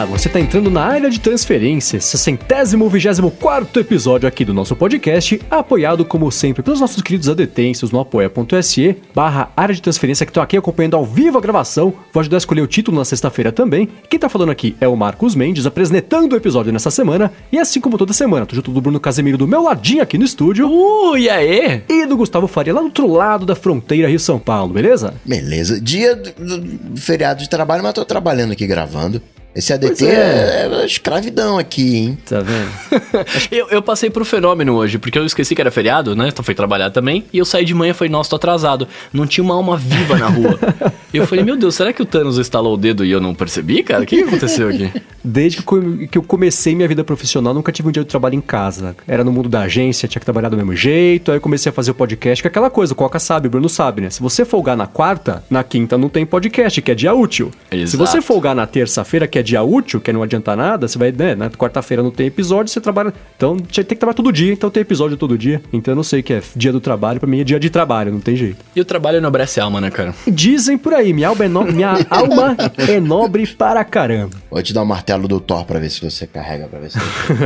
Olá, você está entrando na área de transferências, centésimo vigésimo quarto episódio aqui do nosso podcast, apoiado como sempre pelos nossos queridos adetêncios no apoia.se barra área de transferência que estão aqui acompanhando ao vivo a gravação. Vou ajudar a escolher o título na sexta-feira também. Quem está falando aqui é o Marcos Mendes, apresentando o episódio nessa semana. E assim como toda semana, tô junto do Bruno Casemiro do meu ladinho aqui no estúdio. Uh, e aí? E do Gustavo Faria lá do outro lado da fronteira Rio-São Paulo, beleza? Beleza. Dia do, do feriado de trabalho, mas tô trabalhando aqui gravando. Esse ADT é. é. escravidão aqui, hein? Tá vendo? eu, eu passei por fenômeno hoje, porque eu esqueci que era feriado, né? Então fui trabalhar também. E eu saí de manhã e falei, nossa, tô atrasado. Não tinha uma alma viva na rua. eu falei, meu Deus, será que o Thanos instalou o dedo e eu não percebi, cara? O que, que aconteceu aqui? Desde que eu comecei minha vida profissional, nunca tive um dia de trabalho em casa. Era no mundo da agência, tinha que trabalhar do mesmo jeito. Aí eu comecei a fazer o podcast, que é aquela coisa, o Coca sabe, o Bruno sabe, né? Se você folgar na quarta, na quinta não tem podcast, que é dia útil. Exato. Se você folgar na terça-feira, que é dia útil, que não adianta nada, você vai, né? Na quarta-feira não tem episódio, você trabalha. Então tem que trabalhar todo dia, então tem episódio todo dia. Então eu não sei o que é dia do trabalho, pra mim é dia de trabalho, não tem jeito. E o trabalho enobrece a alma, né, cara? Dizem por aí, minha alma é, no... minha alma é nobre para caramba. Vou te dar o martelo do Thor pra ver se você carrega, pra ver se...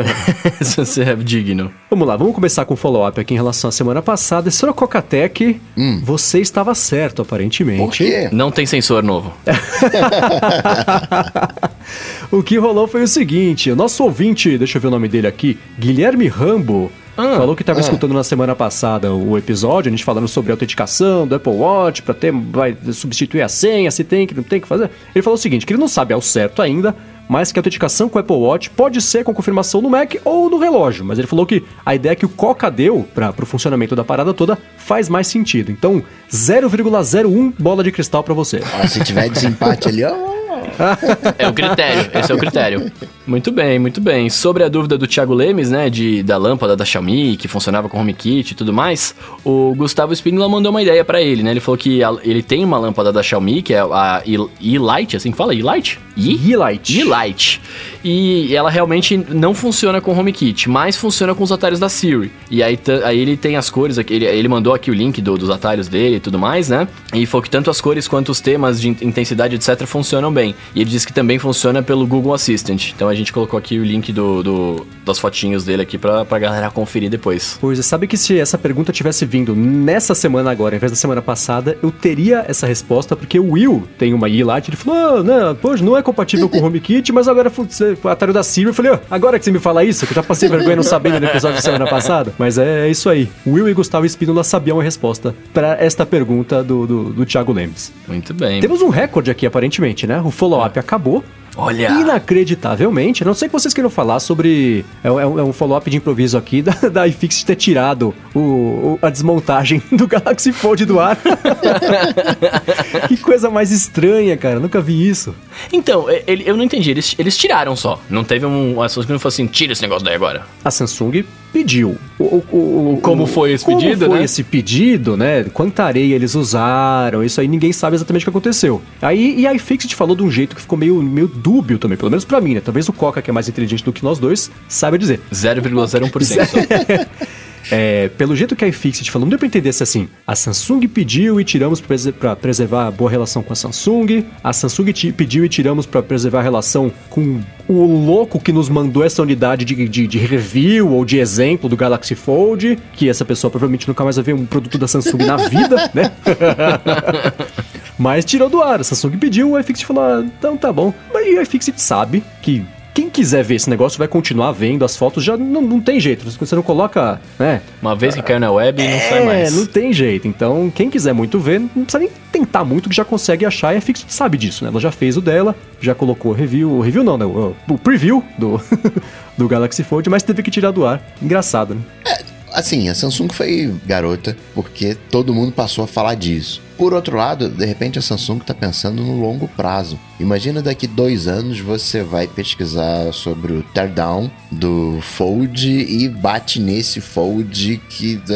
se você é digno. Vamos lá, vamos começar com o follow-up aqui em relação à semana passada. Senhor Cocatec, Hum. você estava certo, aparentemente. Por quê? Não tem sensor novo. o que rolou foi o seguinte: o nosso ouvinte, deixa eu ver o nome dele aqui, Guilherme Rambo. Ah, falou que estava ah. escutando na semana passada o episódio, a gente falando sobre autenticação do Apple Watch, para ter, vai substituir a senha, se tem, que não tem que fazer. Ele falou o seguinte, que ele não sabe ao certo ainda, mas que a autenticação com o Apple Watch pode ser com confirmação no Mac ou no relógio. Mas ele falou que a ideia que o Coca deu para o funcionamento da parada toda faz mais sentido. Então, 0,01 bola de cristal para você. Ó, se tiver desempate ali, ó... É o critério, esse é o critério. Muito bem, muito bem. Sobre a dúvida do Thiago Lemes, né, de, da lâmpada da Xiaomi, que funcionava com HomeKit e tudo mais, o Gustavo Spindler mandou uma ideia pra ele, né? Ele falou que a- ele tem uma lâmpada da Xiaomi, que é a E- E-Light, assim que fala? E-Light? E? E-Light. E-Light. E ela realmente não funciona com HomeKit, mas funciona com os atalhos da Siri. E aí, aí ele tem as cores aqui, ele, ele mandou aqui o link do- dos atalhos dele e tudo mais, né? E falou que tanto as cores quanto os temas de in- intensidade, etc., funcionam bem. E ele disse que também funciona pelo Google Assistant. Então a gente colocou aqui o link do, do- das fotinhos dele aqui pra, pra galera conferir depois. Pois é, sabe que se essa pergunta tivesse vindo nessa semana agora, ao invés da semana passada, eu teria essa resposta, porque o Will tem uma E-Light, ele falou, ah, não, poxa, não é compatível com o HomeKit, mas agora o atalho da Siri, eu falei, ó, agora que você me fala isso, que eu já passei vergonha não sabendo no episódio da semana passada, mas é, é isso aí. Will e Gustavo Espínola sabiam a resposta para esta pergunta do, do, do Thiago Lemes. Muito bem. Temos um recorde aqui, aparentemente, né? O follow-up acabou. Olha! Inacreditavelmente, a não sei que vocês queiram falar sobre. É, um- é um, é follow-up de improviso aqui da, da iFix ter tirado o, o- a desmontagem do Galaxy Fold do ar. que coisa mais estranha, cara. Nunca vi isso. Então, ele- eu não entendi. Eles, eles tiraram só. Não teve um assunto que não fosse assim, tira esse negócio daí agora. A Samsung pediu. O, o- o- Como foi esse como pedido, foi né? esse pedido, né? Quanta areia eles usaram, isso aí ninguém sabe exatamente o que aconteceu. Aí, e a iFixit falou de um jeito que ficou meio, meio dúbio também, pelo menos pra mim, né? Talvez o Coca, que é mais inteligente do que nós dois, saiba dizer. 0,01% só. É, pelo jeito que a iFixit falou, não deu pra entender se assim, a Samsung pediu e tiramos pra preservar a boa relação com a Samsung, a Samsung pediu e tiramos pra preservar a relação com o louco que nos mandou essa unidade de, de, de review ou de exemplo do Galaxy Fold, que essa pessoa provavelmente nunca mais vai ver um produto da Samsung na vida, né? Mas tirou do ar, a Samsung pediu, o iFixit falou, ah, então tá bom. Mas o iFixit sabe que quem quiser ver esse negócio vai continuar vendo as fotos, já não, não tem jeito. Você não coloca, né? Uma vez que caiu na web, não sai É, mais. não tem jeito. Então, quem quiser muito ver, não precisa nem tentar muito, que já consegue achar. E a Fixit sabe disso, né? Ela já fez o dela, já colocou o review. O review não, né? O, o preview do, do Galaxy Fold, mas teve que tirar do ar. Engraçado, né? Assim, a Samsung foi garota porque todo mundo passou a falar disso. Por outro lado, de repente a Samsung está pensando no longo prazo. Imagina daqui dois anos você vai pesquisar sobre o teardown do Fold e bate nesse Fold que tá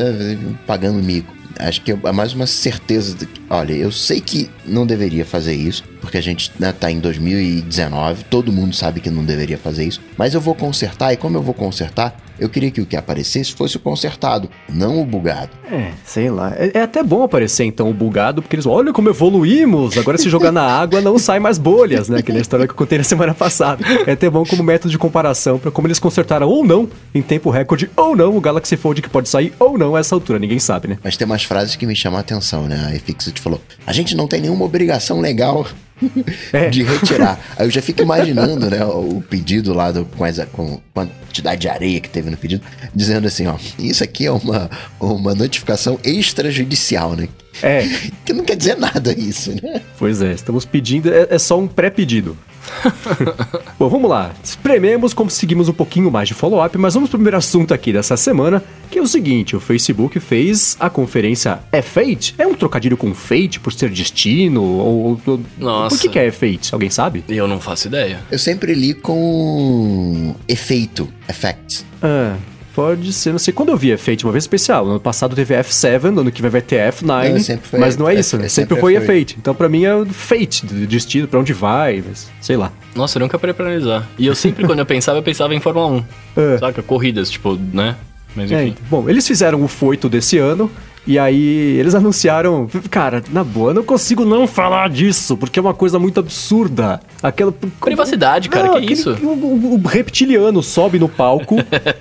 pagando mico. Acho que é mais uma certeza olha, eu sei que não deveria fazer isso, porque a gente né, tá em 2019, todo mundo sabe que não deveria fazer isso, mas eu vou consertar, e como eu vou consertar, eu queria que o que aparecesse fosse o consertado, não o bugado. É, sei lá. É, é até bom aparecer então o bugado, porque eles olha como evoluímos. Agora se jogar na água não sai mais bolhas, né? Que nem a história que eu contei na semana passada. É até bom como método de comparação para como eles consertaram ou não, em tempo recorde ou não, o Galaxy Fold que pode sair ou não a essa altura, ninguém sabe, né? Mas tem umas frases que me chamam a atenção, né? A iFixit falou: a gente não tem nenhuma obrigação legal É. de retirar. Aí eu já fico imaginando, né, o pedido lá do, com, essa, com a quantidade de areia que teve no pedido, dizendo assim, ó, isso aqui é uma, uma notificação extrajudicial, né? É, Que não quer dizer nada isso, né? pois é, estamos pedindo, é, é só um pré-pedido. Bom, vamos lá. Esprememos, conseguimos um pouquinho mais de follow-up, mas vamos pro primeiro assunto aqui dessa semana, que é o seguinte: o Facebook fez a conferência É Fate? É um trocadilho com Fate por ser destino? Ou. ou- Nossa. Por que, que é Fate? Alguém sabe? Eu não faço ideia. Eu sempre li com efeito, effects. Ah. Pode ser, não sei. Quando eu vi Fate uma vez especial, no ano passado teve F7, no ano que vai vai ter F9, Não, sempre foi mas não é F- isso, né? é Sempre sempre foi F8. Fate. Então pra mim é Fate, de destino, pra onde vai, mas sei lá. Nossa, eu nunca parei pra analisar. E eu sempre, quando eu pensava, eu pensava em Fórmula 1. É. Saca? Corridas, tipo, né? Mas É, enfim. então. bom, eles fizeram o foito desse ano. E aí, eles anunciaram. Cara, na boa, eu não consigo não falar disso, porque é uma coisa muito absurda. Aquela. Privacidade, cara, que aquele- isso? O, o- o reptiliano sobe no palco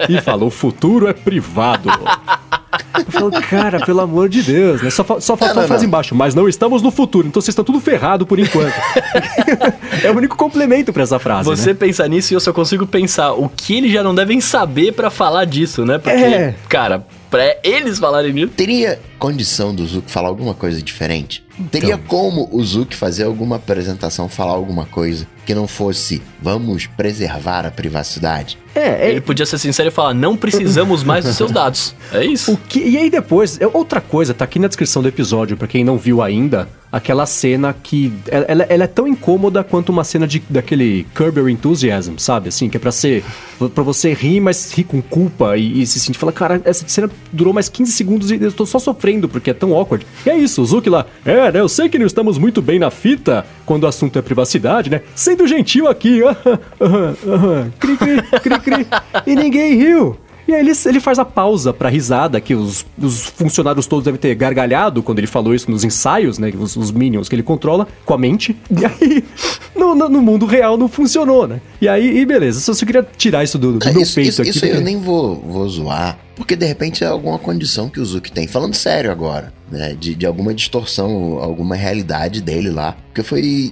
e fala: o futuro é privado. Eu falo, cara, pelo amor de Deus, né? Só, só falta Não, a não, frase não. embaixo, mas não estamos no futuro, então vocês estão tudo ferrado por enquanto. é o único complemento pra essa frase. Você né? pensa nisso e eu só consigo pensar o que eles já não devem saber pra falar disso, né? Porque, É. cara, pra eles falarem nisso. Teria condição do Zuck falar alguma coisa diferente? Teria Então. como o Zuck fazer alguma apresentação, falar alguma coisa que não fosse vamos preservar a privacidade? É, é, Ele podia ser sincero e falar: não precisamos mais dos seus dados. É isso. O que, e aí depois, é outra coisa, tá aqui na descrição do episódio, pra quem não viu ainda, aquela cena que. Ela, ela- é tão incômoda quanto uma cena de, daquele Curb Your Enthusiasm, sabe? Assim, que é pra ser. pra você rir, mas rir com culpa e, e se sentir. Falar, cara, essa cena durou mais 15 segundos e eu tô só sofrendo porque é tão awkward. E é isso, o Zuki lá. É, né? Eu sei que não estamos muito bem na fita quando o assunto é privacidade, né? Sendo gentil aqui. aham, aham, aham, cri, cri, cri, cri. E ninguém riu. E aí ele, ele faz a pausa pra risada, que os, os funcionários todos devem ter gargalhado quando ele falou isso nos ensaios, né? Os, os minions que ele controla com a mente. E aí, no, no- mundo real não funcionou, né? E aí, e beleza, só, só queria tirar isso do, do Ah, meu isso, peito isso- aqui. isso porque- eu nem vou, vou zoar, porque de repente é alguma condição que o Zuck tem. Falando sério agora, né? De, de alguma distorção, alguma realidade dele lá. Porque foi.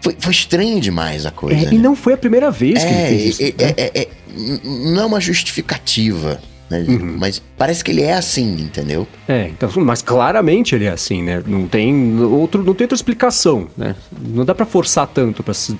Foi, foi estranho demais a coisa. É, né? e não foi a primeira vez que ele É, fez isso. é, né? Não é uma justificativa, né? Uhum. Mas parece que ele é assim, entendeu? É, então, mas claramente ele é assim, né? Não tem outro, não tem outra explicação, né? Não dá pra forçar tanto pra ser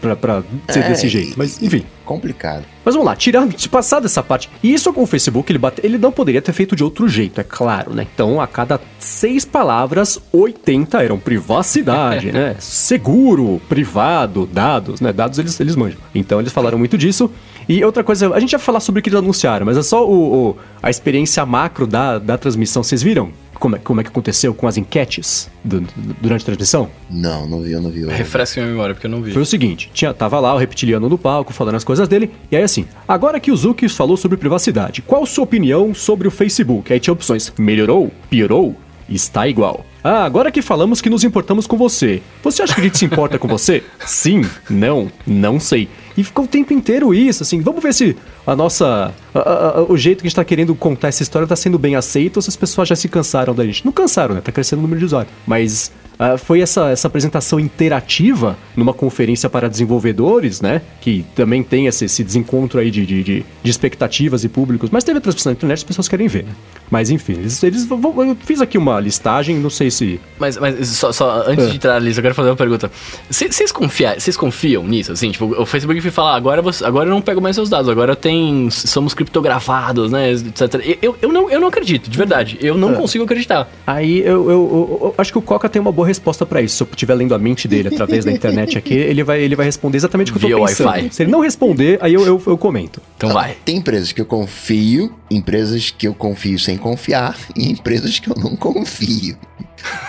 É, desse jeito. Mas, enfim. Complicado. Mas vamos lá, tirando, de passar dessa parte. E isso com o Facebook, ele, bate, ele não poderia ter feito de outro jeito, é claro, né? Então, a cada seis palavras, 80 eram privacidade, né? Seguro, privado, dados, né? Dados eles, eles manjam. Então, eles falaram muito disso. E outra coisa, a gente vai falar sobre o que eles anunciaram, mas é só o, o- a experiência macro da, da transmissão. Vocês viram como é, como é que aconteceu com as enquetes do- durante a transmissão? Não, não vi, eu não vi. Refresca minha memória, porque eu não vi. Foi o seguinte, tinha, tava lá o reptiliano no palco falando as coisas dele, e aí assim, agora que o Zuki falou sobre privacidade, qual sua opinião sobre o Facebook? Aí tinha opções, melhorou, piorou, está igual. Ah, agora que falamos que nos importamos com você, você acha que a gente se importa com você? Sim, não, não sei. E ficou o tempo inteiro isso, assim, vamos ver se a nossa. a- a- a- o jeito que a gente tá querendo contar essa história tá sendo bem aceito ou se as pessoas já se cansaram da gente. Não cansaram, né? Tá crescendo o número de usuários. Mas ah, foi essa, essa apresentação interativa numa conferência para desenvolvedores, né? Que também tem esse, esse desencontro aí de, de, de- de expectativas e públicos. Mas teve a transmissão na internet, as pessoas querem ver, né? Mas enfim, eles, eles vão- eu fiz aqui uma listagem, não sei se. Mas, mas só, só antes É. de entrar na lista, eu quero fazer uma pergunta. Vocês confiam, confiam nisso? Assim, tipo, o Facebook foi falar, agora, você, agora eu não pego mais seus dados, agora tem. Somos criptografados, né? Etc. Eu, eu, não, eu não acredito, de verdade. Eu É. não consigo acreditar. Aí eu, eu- eu- eu acho que o Coca tem uma boa resposta pra isso. Se eu estiver lendo a mente dele através da internet aqui, ele vai, ele vai responder exatamente o que eu Via tô pensando. Wi-Fi. Se ele não responder, aí eu, eu, eu comento. Então vai. Tem empresas que eu confio, empresas que eu confio sem confiar e empresas que eu não confio.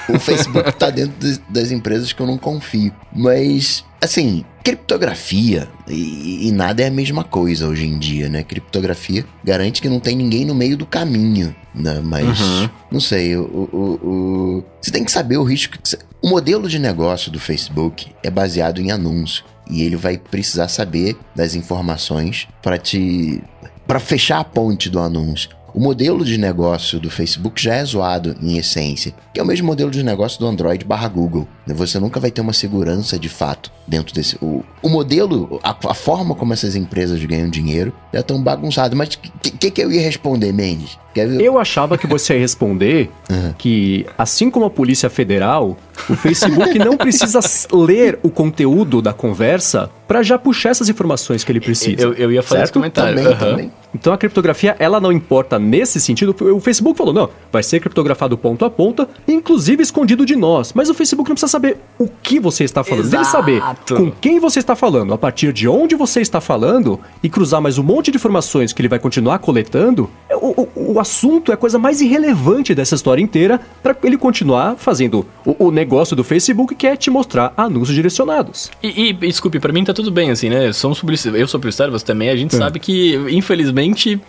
O Facebook tá dentro das, empresas que eu não confio. Mas, assim, criptografia e, e, nada é a mesma coisa hoje em dia, né? Criptografia garante que não tem ninguém no meio do caminho, né? Mas, uhum. não sei, o, o, o, você tem que saber o risco. O modelo de negócio do Facebook é baseado em anúncio e ele vai precisar saber das informações para te para fechar a ponte do anúncio. O modelo de negócio do Facebook já é zoado em essência, que é o mesmo modelo de negócio do Android barra Google. Você nunca vai ter uma segurança de fato dentro desse. O, o modelo, a, a forma como essas empresas ganham dinheiro já estão bagunçadas. Mas o que, que, que, eu ia responder, Mendes? Eu achava que você ia responder uhum. que, assim como a Polícia Federal, o Facebook não precisa ler o conteúdo da conversa para já puxar essas informações que ele precisa. Eu, eu ia fazer certo? esse comentário. Também, uhum. também. Então a criptografia, ela não importa nesse sentido. O Facebook falou, não, vai ser criptografado ponto a ponta, inclusive escondido de nós. Mas o Facebook não precisa saber o que você está falando. Exato. Deve saber com quem você está falando, a partir de onde você está falando e cruzar mais um monte de informações que ele vai continuar coletando. O, o, o assunto é a coisa mais irrelevante dessa história inteira para ele continuar fazendo o, o, negócio do Facebook, que é te mostrar anúncios direcionados. E, e desculpe, para mim tá tudo bem, assim, né? Somos publicitários, eu sou publicitário, você também, a gente é. sabe que, infelizmente,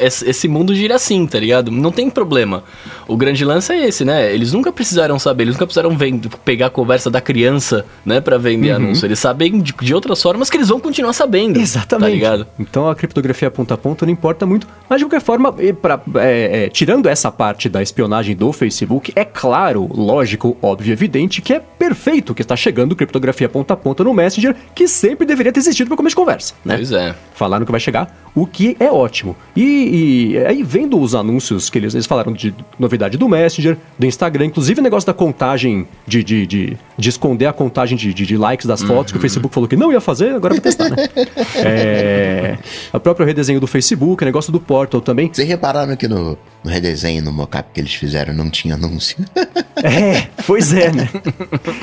esse mundo gira assim, tá ligado? Não tem problema. O grande lance é esse, né? Eles nunca precisaram saber, eles nunca precisaram vender, pegar a conversa da criança, né, para vender uhum. anúncio. Eles sabem de, de, outras formas que eles vão continuar sabendo. Exatamente. Tá ligado? Então a criptografia ponta a ponta não importa muito. Mas de qualquer forma, pra, é, é, tirando essa parte da espionagem do Facebook, é claro, lógico, óbvio, evidente que é perfeito que está chegando criptografia ponta a ponta no Messenger, que sempre deveria ter existido para começo de conversa, né? Pois é. Falaram que vai chegar, o que é ótimo. E, e, aí, vendo os anúncios que eles, eles falaram de novidade do Messenger, do Instagram, inclusive o negócio da contagem, de, de, de, de esconder a contagem de, de, de likes das fotos, uhum. que o uhum. Facebook falou que não ia fazer, agora vai testar, né? é, o próprio redesenho do Facebook, negócio do Portal também. Vocês repararam que no, no redesenho, no mockup que eles fizeram, não tinha anúncio? é, pois é, né?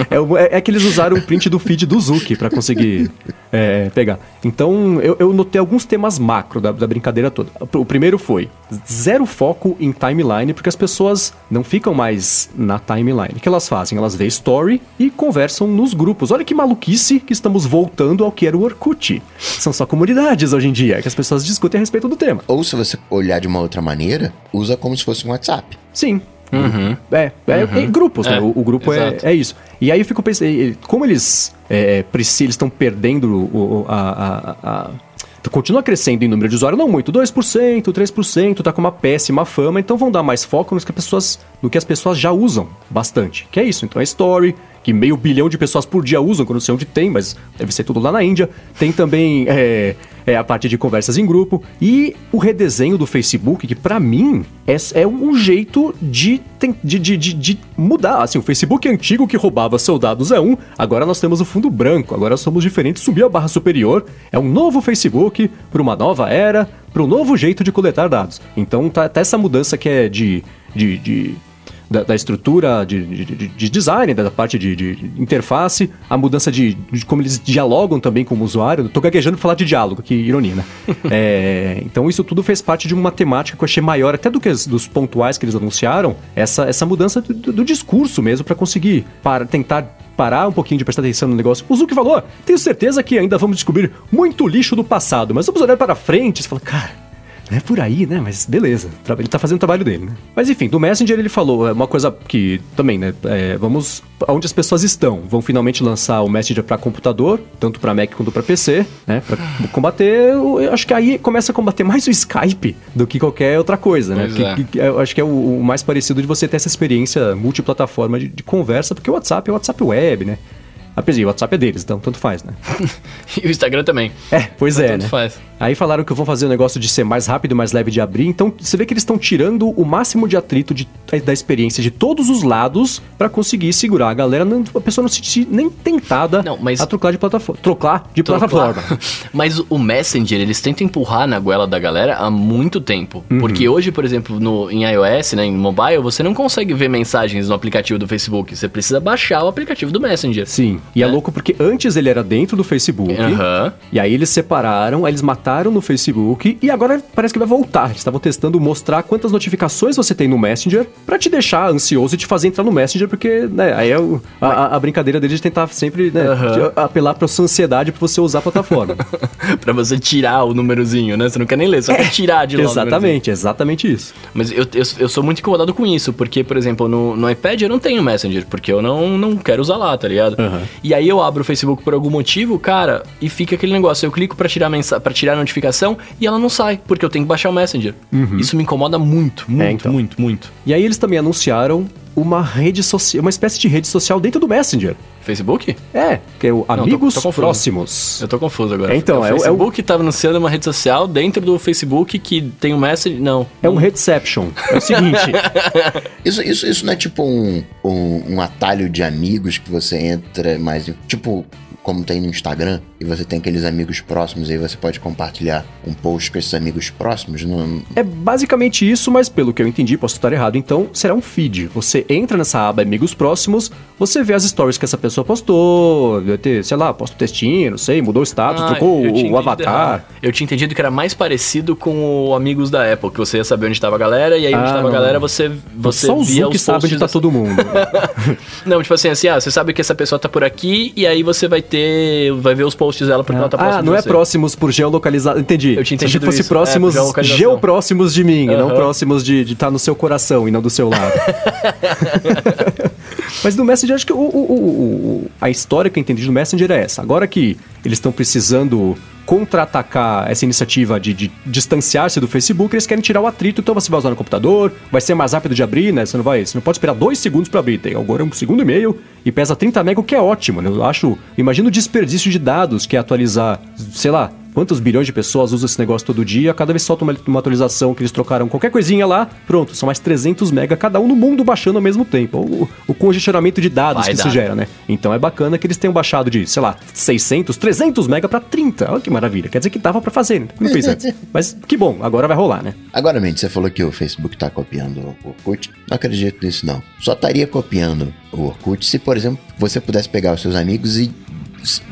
É, é, é, que eles usaram o print do feed do Zuki para conseguir é, pegar. Então, eu, eu notei alguns temas macro da, da brincadeira toda. O primeiro foi zero foco em timeline, porque as pessoas não ficam mais na timeline. O que elas fazem? Elas veem story e conversam nos grupos. Olha que maluquice que estamos voltando ao que era o Orkut. São só comunidades hoje em dia, que as pessoas discutem a respeito do tema. Ou se você olhar de uma outra maneira, usa como se fosse um WhatsApp. Sim, Uhum. É, é, uhum. é, grupos, né? é? O, o grupo é, é, isso. E aí eu fico pensando, como eles, é, eles estão perdendo o, a, a, a continua crescendo em número de usuários, não muito, 2%, 3%, tá com uma péssima fama, então vão dar mais foco no que, as pessoas, no que as pessoas já usam bastante. Que é isso, então é story, que meio bilhão de pessoas por dia usam, que eu não sei onde tem, mas deve ser tudo lá na Índia. Tem também é, é, a parte de conversas em grupo e o redesenho do Facebook, que para mim é, é, um jeito de, de, de, de, mudar. Assim, o Facebook antigo que roubava seus dados é um, agora nós temos o fundo branco, agora somos diferentes, subiu a barra superior, é um novo Facebook para uma nova era, para um novo jeito de coletar dados. Então tá, tá essa mudança que é de, de da, da estrutura de, de, de, design, da parte de, de interface, a mudança de, como eles dialogam também com o usuário. Tô gaguejando pra falar de diálogo, que ironia, né? é, então isso tudo fez parte de uma temática que eu achei maior, até do que as, dos pontuais que eles anunciaram, essa, essa mudança do, do, do discurso mesmo, para conseguir para tentar parar um pouquinho de prestar atenção no negócio. O Zuki falou: tenho certeza que ainda vamos descobrir muito lixo do passado, mas vamos olhar para frente. Você fala, cara, é por aí, né? Mas beleza. Ele tá fazendo o trabalho dele, né? Mas enfim, do Messenger ele falou é uma coisa que também, né? É, vamos onde as pessoas estão. Vão finalmente lançar o Messenger para computador, tanto para Mac quanto para PC, né? Para combater, eu acho que aí começa a combater mais o Skype do que qualquer outra coisa, né? Porque, é. que, eu acho que é o, o, mais parecido de você ter essa experiência multiplataforma de, de conversa, porque o WhatsApp é o WhatsApp web, né? Apesar, o WhatsApp é deles, então tanto faz, né? e o Instagram também. É, pois então, é, tanto né? faz. Aí falaram que vão fazer o negócio de ser mais rápido, mais leve de abrir. Então você vê que eles estão tirando o máximo de atrito de, da experiência de todos os lados para conseguir segurar a galera, não, a pessoa não se sentir nem tentada não, mas... a trocar de plataforma. Trocar de trocar. plataforma. mas o Messenger, eles tentam empurrar na goela da galera há muito tempo. Uhum. Porque hoje, por exemplo, no, em iOS, né, em mobile, você não consegue ver mensagens no aplicativo do Facebook. Você precisa baixar o aplicativo do Messenger. Sim. E é, É. louco porque antes ele era dentro do Facebook. E aí eles separaram, aí eles mataram no Facebook e agora parece que vai voltar. Eles estavam testando mostrar quantas notificações você tem no Messenger pra te deixar ansioso e te fazer entrar no Messenger, porque, né, aí é o- a, a- brincadeira deles de tentar sempre, né, apelar pra sua ansiedade pra você usar a plataforma. pra você tirar o númerozinho, né? Você não quer nem ler, só quer tirar de lá. exatamente, exatamente isso. Mas eu, eu, eu sou muito incomodado com isso, porque, por exemplo, no, no iPad eu não tenho Messenger, porque eu não, não quero usar lá, tá ligado? Aham. E aí eu abro o Facebook por algum motivo, cara, e fica aquele negócio. Eu clico pra tirar, a mensa pra tirar a notificação e ela não sai, porque eu tenho que baixar o Messenger. Isso me incomoda muito, muito, então. muito, muito. E aí eles também anunciaram uma rede social, uma espécie de rede social dentro do Messenger. Facebook? É, que é o tô- Amigos tô confuso. Próximos. Eu tô confuso agora. É, então, é o- é o- Facebook tava anunciando uma rede social dentro do Facebook que tem o Messenger. Não. É um Reception. É o seguinte, Isso, isso, isso não é tipo um, um, um atalho de amigos que você entra mais. Tipo, como tem no Instagram, e você tem aqueles amigos próximos, e aí você pode compartilhar um post com esses amigos próximos. Não, É basicamente isso, mas pelo que eu entendi, posso estar errado, então será um feed. Você entra nessa aba Amigos Próximos, você vê as stories que essa pessoa postou, vai ter, sei lá, posta um textinho, não sei, mudou o status, Ah, trocou o, o avatar. errado. Eu tinha entendido que era mais parecido com o Amigos da Apple, que você ia saber onde tava a galera, e aí onde Ah, tava não. a galera você, você Só o via que sabe onde tá dessa- todo mundo. Não, tipo assim, assim, ah, você sabe que essa pessoa tá por aqui, e aí você vai ter, vai ver os posts dela porque ela tá próxima ah, não é você. próximos por geolocalizado. Entendi. Eu tinha Se entendido fosse isso. próximos, É, geopróximos de mim, e não próximos de estar no seu coração e não do seu lado. Mas no Messenger, acho que o- o- o- a história que eu entendi do Messenger é essa. Agora que eles estão precisando contra-atacar essa iniciativa de, de distanciar-se do Facebook, eles querem tirar o atrito, então você vai usar no computador, vai ser mais rápido de abrir, né? Você não vai, você não pode esperar dois segundos para abrir, tem agora um segundo e meio e pesa 30 mega, o que é ótimo, né? Eu acho, imagina o desperdício de dados que é atualizar, sei lá, Quantos bilhões de pessoas usam esse negócio todo dia? Cada vez solta uma, uma atualização que eles trocaram qualquer coisinha lá, pronto, são mais 300 mega cada um no mundo baixando ao mesmo tempo. O, o congestionamento de dados Vai que dar. isso gera, né? Então é bacana que eles tenham baixado de, sei lá, 600, 300 mega pra 30. Olha que maravilha. Quer dizer que dava pra fazer, né? Não fez antes. Mas que bom, agora vai rolar, né? Agora, Mendes, você falou que o Facebook tá copiando o Orkut. Não acredito nisso, não. Só estaria copiando o Orkut se, por exemplo, você pudesse pegar os seus amigos e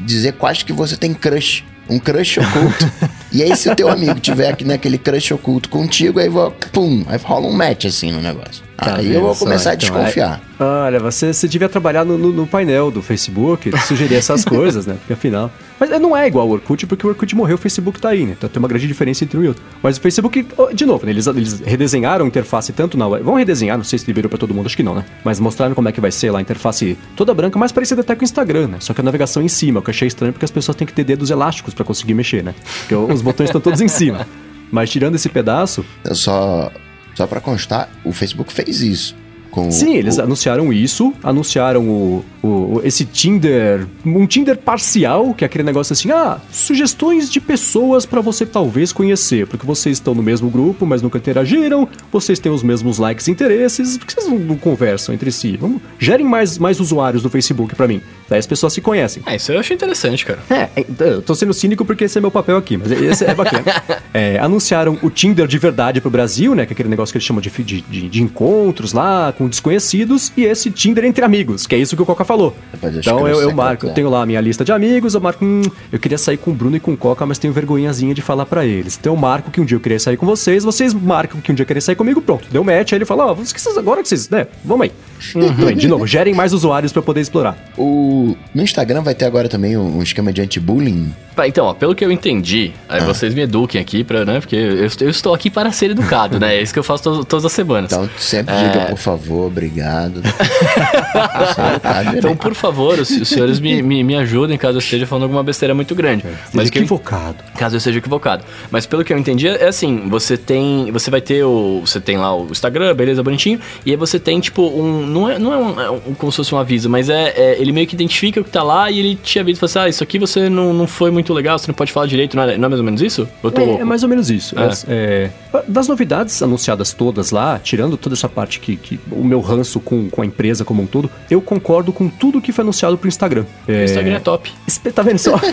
dizer quais que você tem crush. Um crush oculto. e aí, se o teu amigo tiver aqui naquele crush oculto contigo, aí vou, pum, aí rola um match assim no negócio. Tá aí eu vou só? começar a Então, desconfiar. é- Olha, você, você devia trabalhar no, no- no painel do Facebook, sugerir essas coisas, né? Porque afinal. Mas não é igual ao Orkut, porque o Orkut morreu, o Facebook tá aí, né? Então tem uma grande diferença entre um e outro. Mas o Facebook, de novo, né? eles, eles redesenharam a interface tanto na web. Vão redesenhar, não sei se liberou pra todo mundo, acho que não, né? Mas mostraram como é que vai ser lá a interface toda branca, mais parecida até com o Instagram, né? Só que a navegação em cima, o que eu achei estranho porque as pessoas têm que ter dedos elásticos pra conseguir mexer, né? Porque os botões estão todos em cima. Mas tirando esse pedaço, Eu Só, só pra constar, o Facebook fez isso. Com Sim, eles o, anunciaram isso, anunciaram o, o- esse Tinder, um Tinder parcial, que é aquele negócio assim, ah, sugestões de pessoas pra você talvez conhecer, porque vocês estão no mesmo grupo, mas nunca interagiram, vocês têm os mesmos likes e interesses, por que vocês não, não conversam entre si? Vamos, gerem mais, mais usuários do Facebook pra mim. Daí as pessoas se conhecem. Ah, isso eu achei interessante, cara. É, é, eu tô sendo cínico porque esse é meu papel aqui, mas esse é bacana. É, anunciaram o Tinder de verdade pro Brasil, né? Que é aquele negócio que eles chamam de, de, de- de encontros lá com desconhecidos, e esse Tinder entre amigos, que é isso que o Coca falou. Então eu, eu marco, eu é. tenho lá a minha lista de amigos, eu marco, hum, eu queria sair com o Bruno e com o Coca, mas tenho vergonhazinha de falar pra eles. Então eu marco que um dia eu queria sair com vocês, vocês marcam que um dia eu queria sair comigo, pronto. Deu match, aí ele fala, ó, vocês que vocês- agora que vocês, né? Vamos aí. Tudo bem, de novo, gerem mais usuários pra eu poder explorar. o- no Instagram vai ter agora também um, esquema de anti-bullying. Tá, então, ó, pelo que eu entendi, aí vocês me eduquem aqui, pra, né? Porque eu, eu estou aqui para ser educado, né? É isso que eu faço to- todas as semanas. Então sempre É. diga, por favor, obrigado. É educado, Então, direito. por favor, os, os senhores me, me, me ajudem caso eu esteja falando alguma besteira muito grande. Mas o que equivocado. Caso eu esteja equivocado. Mas pelo que eu entendi, é assim, você tem. Você vai ter o. Você tem lá o Instagram, beleza, bonitinho. E aí você tem, tipo, um. Não é, não é, um, é um- como se fosse um aviso, mas é, é- Ele meio que identifica o que tá lá e ele te avisa e fala assim: ah, isso aqui você não, não foi muito legal, você não pode falar direito, não é, não é mais ou menos isso? Eu tô É, louco. é mais ou menos isso. É. É, das novidades anunciadas todas lá, tirando toda essa parte que, que o meu ranço com, com a empresa como um todo, eu concordo com tudo que foi anunciado pro Instagram. O Instagram é top. Espe- Tá vendo só?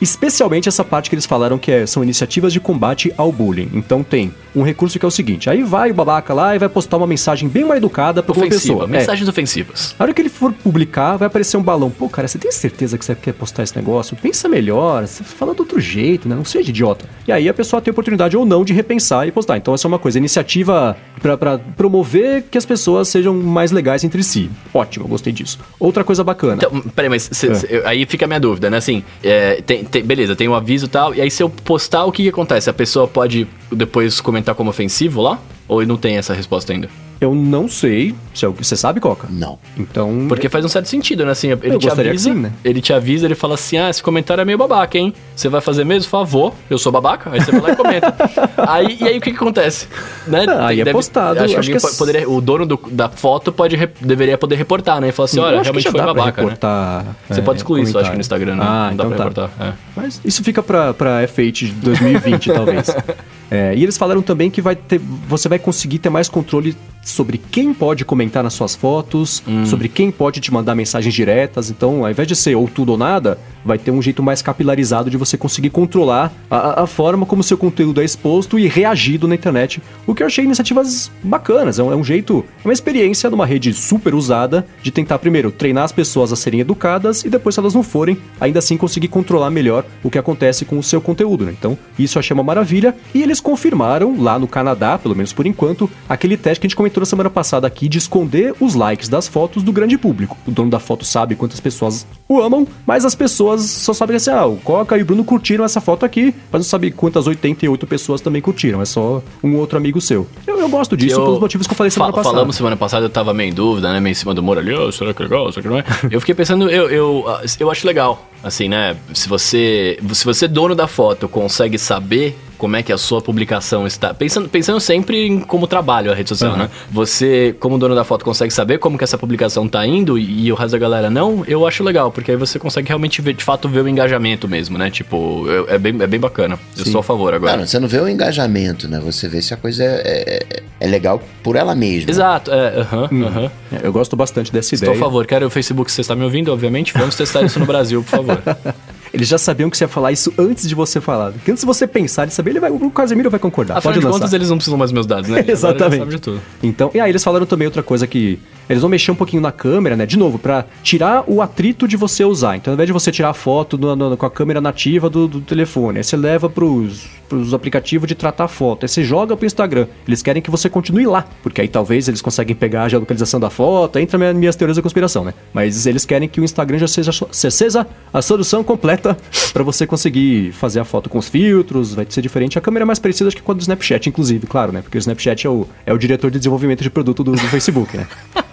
Especialmente essa parte que eles falaram que é- são iniciativas de combate ao bullying. Então tem um recurso que é o seguinte: aí vai o babaca lá e vai postar uma mensagem bem mal educada pra uma Ofensiva, pessoa. É. mensagens ofensivas. A hora que ele for publicar, vai aparecer um balão. Pô, cara, você tem certeza que você quer postar esse negócio? Pensa melhor, você fala de outro jeito, né? Não seja idiota. E aí a pessoa tem oportunidade ou não de repensar e postar. Então essa é uma coisa, iniciativa pra, pra promover que as pessoas sejam mais legais entre si. Ótimo, eu gostei disso. Outra coisa bacana. Então, peraí, mas cê- É. cê- aí fica a minha dúvida, né? Assim, é, tem- tem- beleza, tem um aviso e tal, e aí se eu postar, o que, que acontece? A pessoa pode depois comentar como ofensivo lá? Ou não tem essa resposta ainda? Eu não sei se é o que você sabe, Coca. Não. Então. Porque faz um certo sentido, né? Assim, ele Eu te gostaria avisa, que sim, né? ele te avisa, ele fala assim: ah, esse comentário é meio babaca, hein? Você vai fazer mesmo? Favor, eu sou babaca. Aí você vai lá e comenta. aí, e aí o que, que acontece? Né? Ah, aí é postado, Acho, acho que que alguém é- po- poderia- o dono do- da foto pode, deveria poder reportar, né? E falar assim: Eu olha, acho que realmente foi dá babaca, né? reportar, Você é, pode excluir isso, acho que no comentário. Instagram, né? Ah, não dá então pra tá. reportar. É. Mas isso fica pra, pra F8 de 2020, talvez. É, e eles falaram também que vai ter, você vai conseguir ter mais controle sobre quem pode comentar nas suas fotos, Hum. sobre quem pode te mandar mensagens diretas. Então, ao invés de ser ou tudo ou nada, vai ter um jeito mais capilarizado de você conseguir controlar a, a forma como seu conteúdo é exposto e reagido na internet. O que eu achei iniciativas bacanas. É um, é um jeito, é uma experiência numa rede super usada de tentar, primeiro, treinar as pessoas a serem educadas e depois, se elas não forem, ainda assim conseguir controlar melhor o que acontece com o seu conteúdo. Né? Então, isso eu achei uma maravilha. E eles confirmaram lá no Canadá, pelo menos por enquanto, aquele teste que a gente comentou na semana passada aqui de esconder os likes das fotos do grande público. O dono da foto sabe quantas pessoas o amam, mas as pessoas só sabem assim, ah, o Coca e o Bruno curtiram essa foto aqui, mas não sabe quantas 88 pessoas também curtiram, é só um outro amigo seu. Eu, eu gosto disso Eu- pelos motivos que eu falei semana Fa- passada. Falamos semana passada, eu tava meio em dúvida, né? Meio em cima do muro ali, "Ah, será que é legal, será que não é? eu fiquei pensando, eu, eu, eu acho legal, assim, né? Se você, se você, dono da foto, consegue saber como é que a sua publicação está. Pensando, pensando sempre em como trabalho a rede social, Uhum. né? Você, como dono da foto, consegue saber como que essa publicação tá indo e, e o resto da galera não, eu acho legal, porque aí você consegue realmente ver, de fato, ver o engajamento mesmo, né? Tipo, eu- é, bem, é bem bacana. Eu Sim. sou a favor agora. Não, você não vê o engajamento, né? Você vê se a coisa é, é, é legal por ela mesma. Exato, é, aham, aham. É, Eu gosto bastante dessa Estou a ideia. favor. Quero o Facebook, se você está me ouvindo, obviamente. Vamos testar isso no Brasil, por favor. Eles já sabiam que você ia falar isso antes de você falar. Porque antes de você pensar de saber, ele vai, o Casemiro vai concordar. Afinal Pode de lançar. contas, eles não precisam mais dos meus dados, né? Exatamente. Então, e aí eles falaram também outra coisa que eles vão mexer um pouquinho na câmera, né? De novo, pra tirar o atrito de você usar. Então, ao invés de você tirar a foto com a câmera nativa do, do telefone, aí você leva pros, pros aplicativos de tratar foto, aí você joga pro Instagram. Eles querem que você continue lá, porque aí talvez eles conseguem pegar a localização da foto, entra minha- minhas teorias da conspiração, né? Mas eles querem que o Instagram já seja, seja a solução completa pra você conseguir fazer a foto com os filtros, vai ser diferente. A câmera é mais parecida acho que com a do Snapchat, inclusive, claro, né? Porque o Snapchat é o, é o diretor de desenvolvimento de produto do, do Facebook, né?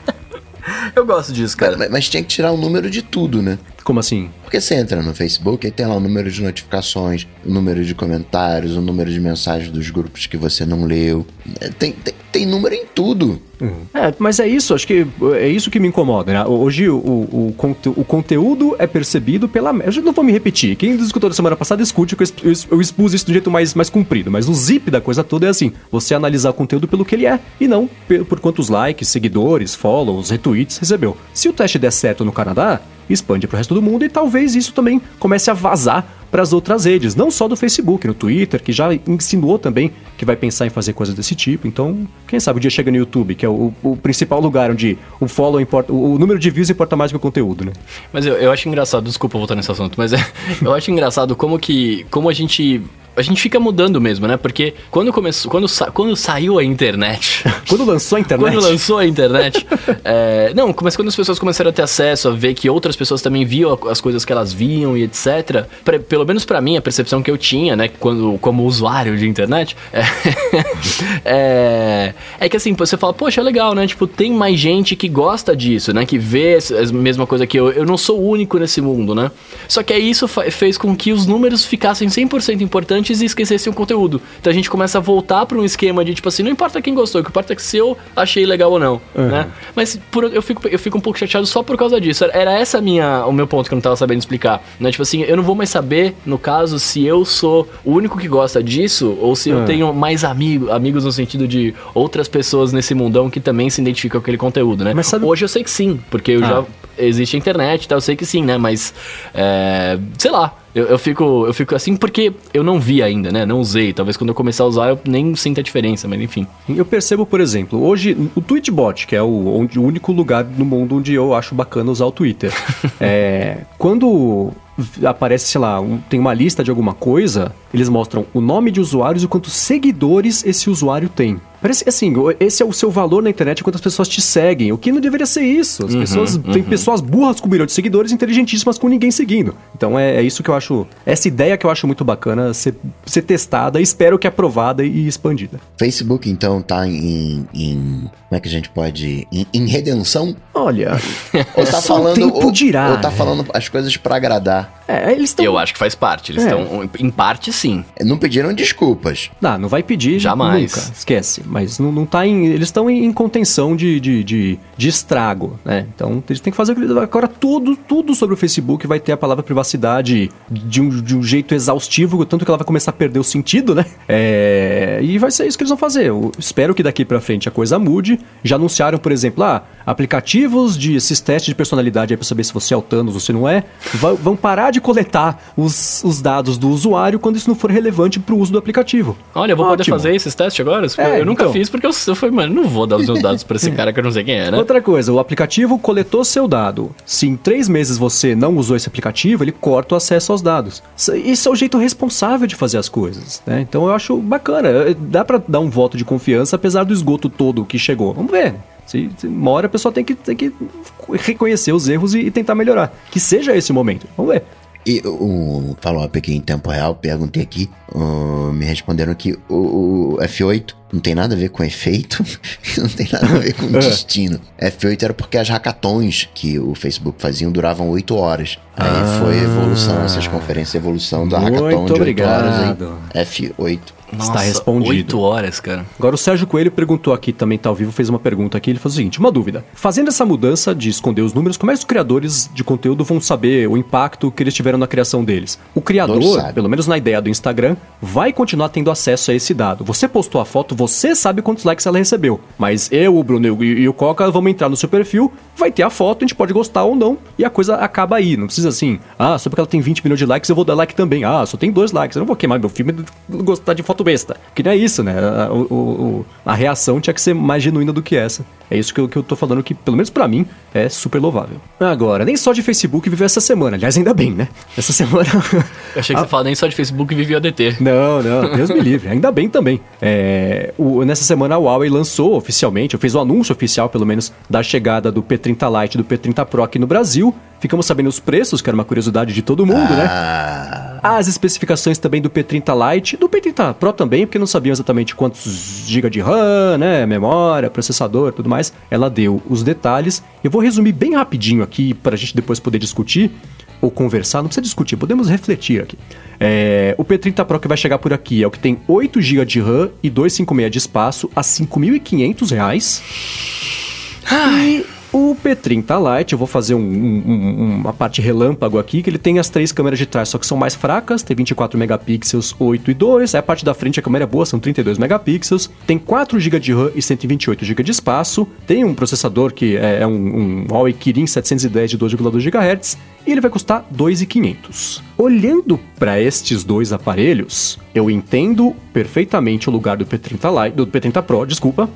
Eu gosto disso, cara. Mas, mas tinha que tirar o número de tudo, né? Como assim? Porque você entra no Facebook e tem lá o número de notificações, o número de comentários, o número de mensagens dos grupos que você não leu. É, Tem, tem, tem número em tudo. É, mas é isso, acho que é isso que me incomoda, né? Hoje o, o, o conte- o conteúdo é percebido pela. Eu não vou me repetir. Quem escutou da semana passada, escute, que eu exp- eu exp- eu expus isso do jeito mais, mais comprido. Mas o zip da coisa toda é assim: você analisar o conteúdo pelo que ele é e não por quantos likes, seguidores, follows, retweets recebeu. Se o teste der certo no Canadá, expande pro resto do mundo e talvez isso também comece a vazar para as outras redes, não só do Facebook, no Twitter, que já insinuou também que vai pensar em fazer coisas desse tipo. Então, quem sabe o dia chega no YouTube, que é o, o principal lugar onde o follow importa, o, o número de views importa mais que o conteúdo, né? Mas eu, eu acho engraçado, desculpa voltar nesse assunto, mas é, eu acho engraçado como que. Como a gente. A gente fica mudando mesmo, né? Porque quando começou. Quando, sa- quando saiu a internet. Quando lançou a internet, Quando lançou a internet. é, não, mas quando as pessoas começaram a ter acesso, a ver que outras pessoas também viam as coisas que elas viam e etc. pra- pelo menos pra mim, a percepção que eu tinha, né, quando, como usuário de internet, é, é, é que assim, você fala, poxa, é legal, né? Tipo, tem mais gente que gosta disso, né? Que vê a mesma coisa que eu. Eu não sou o único nesse mundo, né? Só que aí isso fez com que os números ficassem 100% importantes e esquecessem o conteúdo. Então a gente começa a voltar pra um esquema de tipo assim, não importa quem gostou, o que importa é que se eu achei legal ou não, né? Mas por- eu, fico, eu fico um pouco chateado só por causa disso. Era essa minha, o meu ponto que eu não tava sabendo explicar, né? Tipo assim, eu não vou mais saber, no caso, se eu sou o único que gosta disso ou se eu É. tenho mais amigos, amigos no sentido de outras pessoas nesse mundão que também se identificam com aquele conteúdo, né? Sabe- Hoje eu sei que sim, porque eu Ah. já existe a internet, tá? Eu sei que sim, né? Mas, é, sei lá, eu, eu, fico, eu fico assim porque eu não vi ainda, né? Não usei. Talvez quando eu começar a usar eu nem sinta a diferença, mas enfim. Eu percebo, por exemplo, hoje o Tweetbot, que é o, onde, o único lugar no mundo onde eu acho bacana usar o Twitter. é, quando aparece, sei lá, um, tem uma lista de alguma coisa, eles mostram o nome de usuários e quantos seguidores esse usuário tem. Parece assim, esse é o seu valor na internet quantas pessoas te seguem. O que não deveria ser isso. As uhum, pessoas. Uhum. Tem pessoas burras com um milhão de seguidores inteligentíssimas com ninguém seguindo. Então é, é, isso que eu acho. Essa ideia que eu acho muito bacana ser, ser testada, espero que aprovada e expandida. Facebook, então, tá em. em como é que a gente pode. Em, em redenção? Olha. ou tá falando. Tempo ou, dirá, ou tá é. falando as coisas para agradar. É, eles estão. Eu acho que faz parte. Eles estão. É. Em parte, sim. Não pediram desculpas. Não, não vai pedir. Jamais. Nunca. Esquece. Mas não, não tá em. Eles estão em, contenção de, de, de, de, estrago, né? Então eles têm que fazer. Agora, tudo, tudo sobre o Facebook vai ter a palavra privacidade de um, de um jeito exaustivo, tanto que ela vai começar a perder o sentido, né? É, e vai ser isso que eles vão fazer. Eu espero que daqui para frente a coisa mude. Já anunciaram, por exemplo, ah, aplicativos de esses testes de personalidade aí pra saber se você é o Thanos ou se não é, vão parar de coletar os, os dados do usuário quando isso não for relevante para o uso do aplicativo. Olha, eu vou Ótimo. poder fazer esses testes agora? É, eu nunca então. fiz porque eu, eu falei, mano, não vou dar os meus dados para esse cara que eu não sei quem é, né? Outra coisa, o aplicativo coletou seu dado. Se em três meses você não usou esse aplicativo, ele corta o acesso aos dados. Isso é o jeito responsável de fazer as coisas, né? Então eu acho bacana. Dá para dar um voto de confiança apesar do esgoto todo que chegou. Vamos ver. Se, se uma hora a pessoa tem que, tem que reconhecer os erros e, e tentar melhorar. Que seja esse o momento. Vamos ver. E o Follow-up aqui em tempo real, perguntei aqui, uh, me responderam que o, o, F8 não tem nada a ver com efeito, não tem nada a ver com é. destino. F8 era porque as hackathons que o Facebook faziam duravam 8 horas. Aí ah, foi evolução, essas conferências, evolução da hackathon de 8 horas aí. F8. Nossa, Está respondido. 8 horas, cara. Agora o Sérgio Coelho perguntou aqui, também tá ao vivo, fez uma pergunta aqui. Ele falou o seguinte: uma dúvida. Fazendo essa mudança de esconder os números, como é que os criadores de conteúdo vão saber o impacto que eles tiveram na criação deles? O criador, pelo menos na ideia do Instagram, vai continuar tendo acesso a esse dado. Você postou a foto, você sabe quantos likes ela recebeu. Mas eu, o Bruno e o Coca vamos entrar no seu perfil, vai ter a foto, a gente pode gostar ou não, e a coisa acaba aí. Não precisa assim, ah, só porque ela tem 20 milhões de likes, eu vou dar like também. Ah, só tem dois likes. Eu não vou queimar meu filme e gostar de foto besta. Que não é isso, né? A, o, o, a reação tinha que ser mais genuína do que essa. É isso que eu, que eu tô falando que, pelo menos para mim, é super louvável. Agora, nem só de Facebook viveu essa semana. Aliás, ainda bem, né? Essa semana. eu achei que a... você falava nem só de Facebook viveu ADT. Não, não, Deus me livre. Ainda bem também. É, o, nessa semana a Huawei lançou oficialmente, ou fez o anúncio oficial, pelo menos, da chegada do P30 Lite e do P30 Pro aqui no Brasil. Ficamos sabendo os preços, que era uma curiosidade de todo mundo, né? ah. né? As especificações também do P30 Lite, do P30 Pro também, porque não sabiam exatamente quantos GB de RAM, né? Memória, processador tudo mais. Ela deu os detalhes. Eu vou resumir bem rapidinho aqui para a gente depois poder discutir ou conversar, não precisa discutir, podemos refletir aqui. É, o P30 Pro que vai chegar por aqui é o que tem 8 GB de RAM e 256 de espaço a R$ 5.500. E o P30 Lite, eu vou fazer um, um, uma parte relâmpago aqui, que ele tem as três câmeras de trás, só que são mais fracas, tem 24 megapixels, 8 e 2. Aí a parte da frente a câmera é boa, são 32 megapixels. Tem 4 GB de RAM e 128 GB de espaço. Tem um processador que é, é um, um Huawei Kirin 710 de 2,2 GHz e ele vai custar 2.500. Olhando para estes dois aparelhos, eu entendo perfeitamente o lugar do P30 Lite, do P30 Pro, desculpa,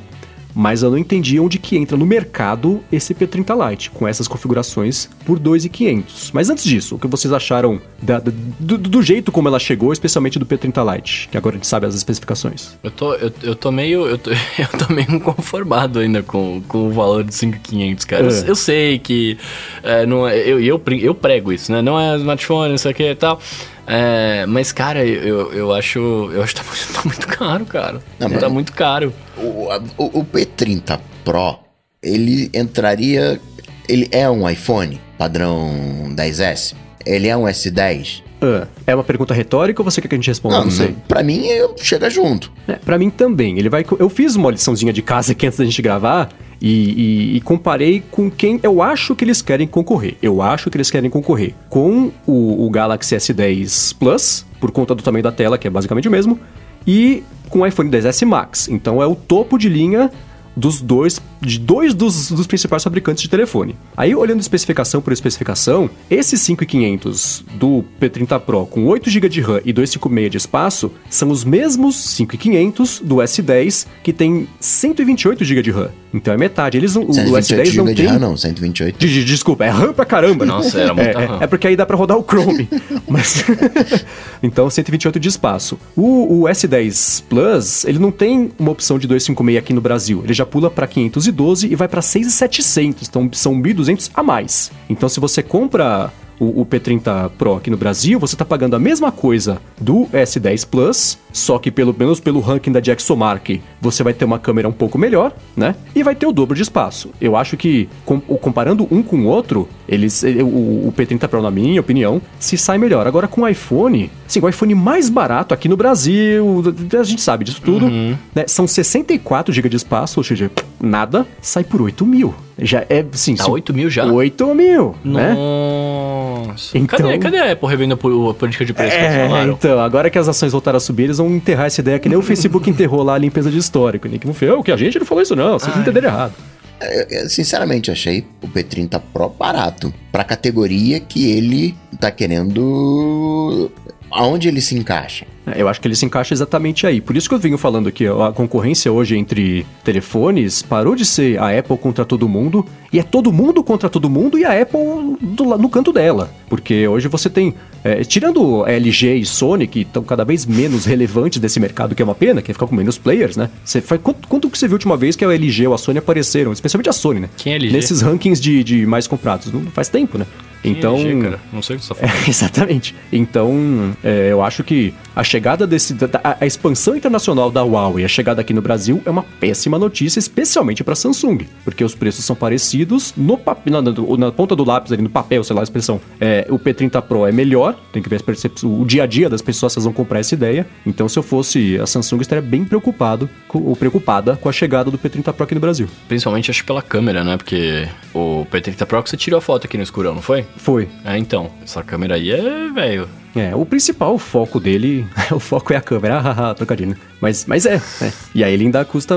mas eu não entendi onde que entra no mercado esse P30 Lite, com essas configurações por 2.500. Mas antes disso, o que vocês acharam da, da, do, do, jeito como ela chegou, especialmente do P30 Lite, que agora a gente sabe as especificações? Eu tô, eu, eu tô meio, eu tô, eu tô meio conformado ainda com, com o valor de 5.500, cara. É. Eu, eu, sei que é, não é, eu, eu, eu prego isso, né? Não é smartphone, não sei o que e tal. É, mas, cara, eu, eu acho. Eu acho que tá muito, tá muito caro, cara. Não, tá muito caro. O, o, o P30 Pro, ele entraria. Ele é um iPhone padrão 10S? Ele é um S10? Uh, é uma pergunta retórica ou você quer que a gente responda? Não, não sei. Pra mim, chega junto. É, pra mim também. Ele vai. Eu fiz uma liçãozinha de casa aqui antes da gente gravar. E, e, e, comparei com quem eu acho que eles querem concorrer. Eu acho que eles querem concorrer com o, o Galaxy S10 Plus, por conta do tamanho da tela, que é basicamente o mesmo, e com o iPhone 10S Max. Então é o topo de linha dos dois de dois dos, dos principais fabricantes de telefone. Aí, olhando especificação por especificação, esse 5500 do P30 Pro com 8 GB de RAM e 256 de espaço são os mesmos 5500 do S10 que tem 128 GB de RAM. Então é metade. Eles não, o 128 S10 não de tem RAM, não, 128. de- de- desculpa, é RAM pra caramba. Nossa, era muita é, RAM. É, é porque aí dá pra rodar o Chrome. mas então 128 de espaço. O, o S10 Plus, ele não tem uma opção de 256 aqui no Brasil. Ele já pula pra 512 e vai pra 6,700. Então são 1.200 a mais. Então se você compra o, o P30 Pro aqui no Brasil, você tá pagando a mesma coisa do S10 Plus, só que pelo menos pelo ranking da DxOMark, você vai ter uma câmera um pouco melhor, né? E vai ter o dobro de espaço. Eu acho que com- comparando um com o outro, eles ele- o, o P30 Pro na minha opinião, se sai melhor. Agora com o iPhone, sim, o iPhone mais barato aqui no Brasil, a gente sabe disso tudo, né? São 64 GB de espaço, ou seja, nada, sai por 8 mil. Já é, sim, Tá se- 8 mil já? 8 mil, né? Nossa. Então- Cadê, cadê a Apple revendo a po- a política de preço que eles É, falaram? então, agora que as ações voltaram a subir, eles vão enterrar essa ideia que nem o Facebook enterrou lá a limpeza de histórico. Nick não fez, o que a gente não falou isso não, vocês entenderam errado. Eu, eu, sinceramente, achei o P30 Pro barato. Pra categoria que ele tá querendo. Aonde ele se encaixa? É, Eu acho que ele se encaixa exatamente aí. Por isso que eu venho falando que a concorrência hoje entre telefones parou de ser a Apple contra todo mundo e é todo mundo contra todo mundo e a Apple do no canto dela. Porque hoje você tem, é, tirando a LG e Sony, que estão cada vez menos relevantes desse mercado, que é uma pena, que ficar com menos players, né? Você faz, quanto, quanto que você viu a última vez que a LG ou a Sony apareceram? Especialmente a Sony, né? Quem é LG? Nesses rankings de, de mais comprados. Não faz tempo, né? Então. Cara? Não sei o que você tá falando. É, exatamente. Então, é, eu acho que a chegada desse. da- a, a expansão internacional da Huawei, a chegada aqui no Brasil, é uma péssima notícia, especialmente para Samsung. Porque os preços são parecidos. No na, na- na ponta do lápis ali, no papel, sei lá a expressão. É, o P30 Pro é melhor. Tem que ver o dia a dia das pessoas se elas vão comprar essa ideia. Então, se eu fosse a Samsung, estaria bem preocupado com- ou preocupada com a chegada do P30 Pro aqui no Brasil. Principalmente acho pela câmera, né? Porque o P30 Pro que você tirou a foto aqui no escurão, não foi? Foi. É, então. Essa câmera aí é, velho. É, o principal foco dele, o foco é a câmera, haha, trocadilho. né? Mas, mas é, é. E aí ele ainda custa,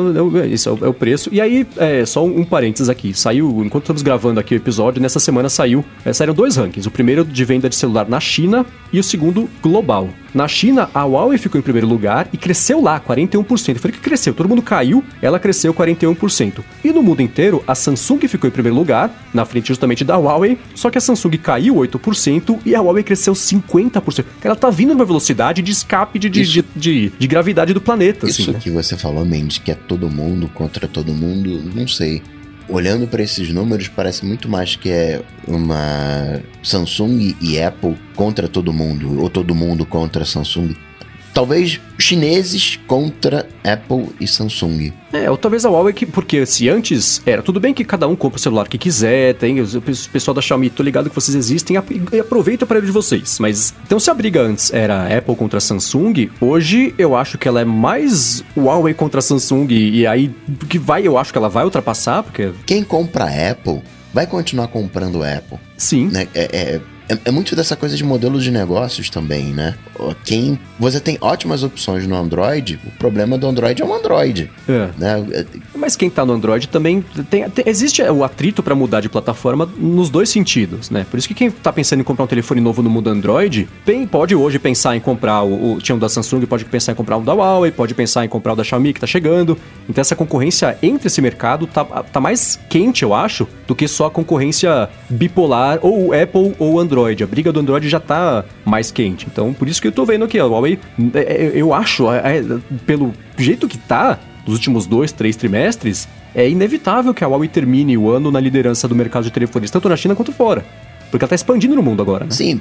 isso é o, é o preço. E aí, é, só um, parênteses aqui, saiu, enquanto estamos gravando aqui o episódio, nessa semana saiu, é, saíram dois rankings. O primeiro de venda de celular na China e o segundo global. Na China, a Huawei ficou em primeiro lugar e cresceu lá, 41%. Eu falei que cresceu, todo mundo caiu, ela cresceu 41%. E no mundo inteiro, a Samsung ficou em primeiro lugar, na frente justamente da Huawei, só que a Samsung caiu 8% e a Huawei cresceu 50%. Ela tá vindo numa velocidade de escape de, de, de, de- de gravidade do planeta, Isso assim, né? que você falou, Mendes, que é todo mundo contra todo mundo, não sei. Olhando para esses números, parece muito mais que é uma Samsung e Apple contra todo mundo, ou todo mundo contra Samsung. Talvez chineses contra Apple e Samsung. É, ou talvez a Huawei, que, porque se antes era tudo bem que cada um compra o celular que quiser, tem o pessoal da Xiaomi, tô ligado que vocês existem e aproveita o aparelho de vocês. Mas, então se a briga antes era Apple contra Samsung, hoje eu acho que ela é mais Huawei contra Samsung e, e aí, que vai, eu acho que ela vai ultrapassar, porque, Quem compra Apple vai continuar comprando Apple. sim, né? É, é, é, é muito dessa coisa de modelo de negócios também, né? Quem, você tem ótimas opções no Android, o problema do Android é o Android. é. Né? Mas quem tá no Android também tem, tem- existe o atrito para mudar de plataforma nos dois sentidos, né? Por isso que quem tá pensando em comprar um telefone novo no mundo Android, bem, pode hoje pensar em comprar o, o tinha um da Samsung, pode pensar em comprar um da Huawei, pode pensar em comprar o da Xiaomi que tá chegando. Então essa concorrência entre esse mercado tá, tá mais quente, eu acho, do que só a concorrência bipolar ou Apple ou Android. A briga do Android já tá mais quente. Então, por isso que eu tô vendo aqui, a Huawei, é, é, eu acho, é, pelo jeito que tá, nos últimos dois, três trimestres, é inevitável que a Huawei termine o ano na liderança do mercado de telefones, tanto na China quanto fora. Porque ela tá expandindo no mundo agora, né? Sim,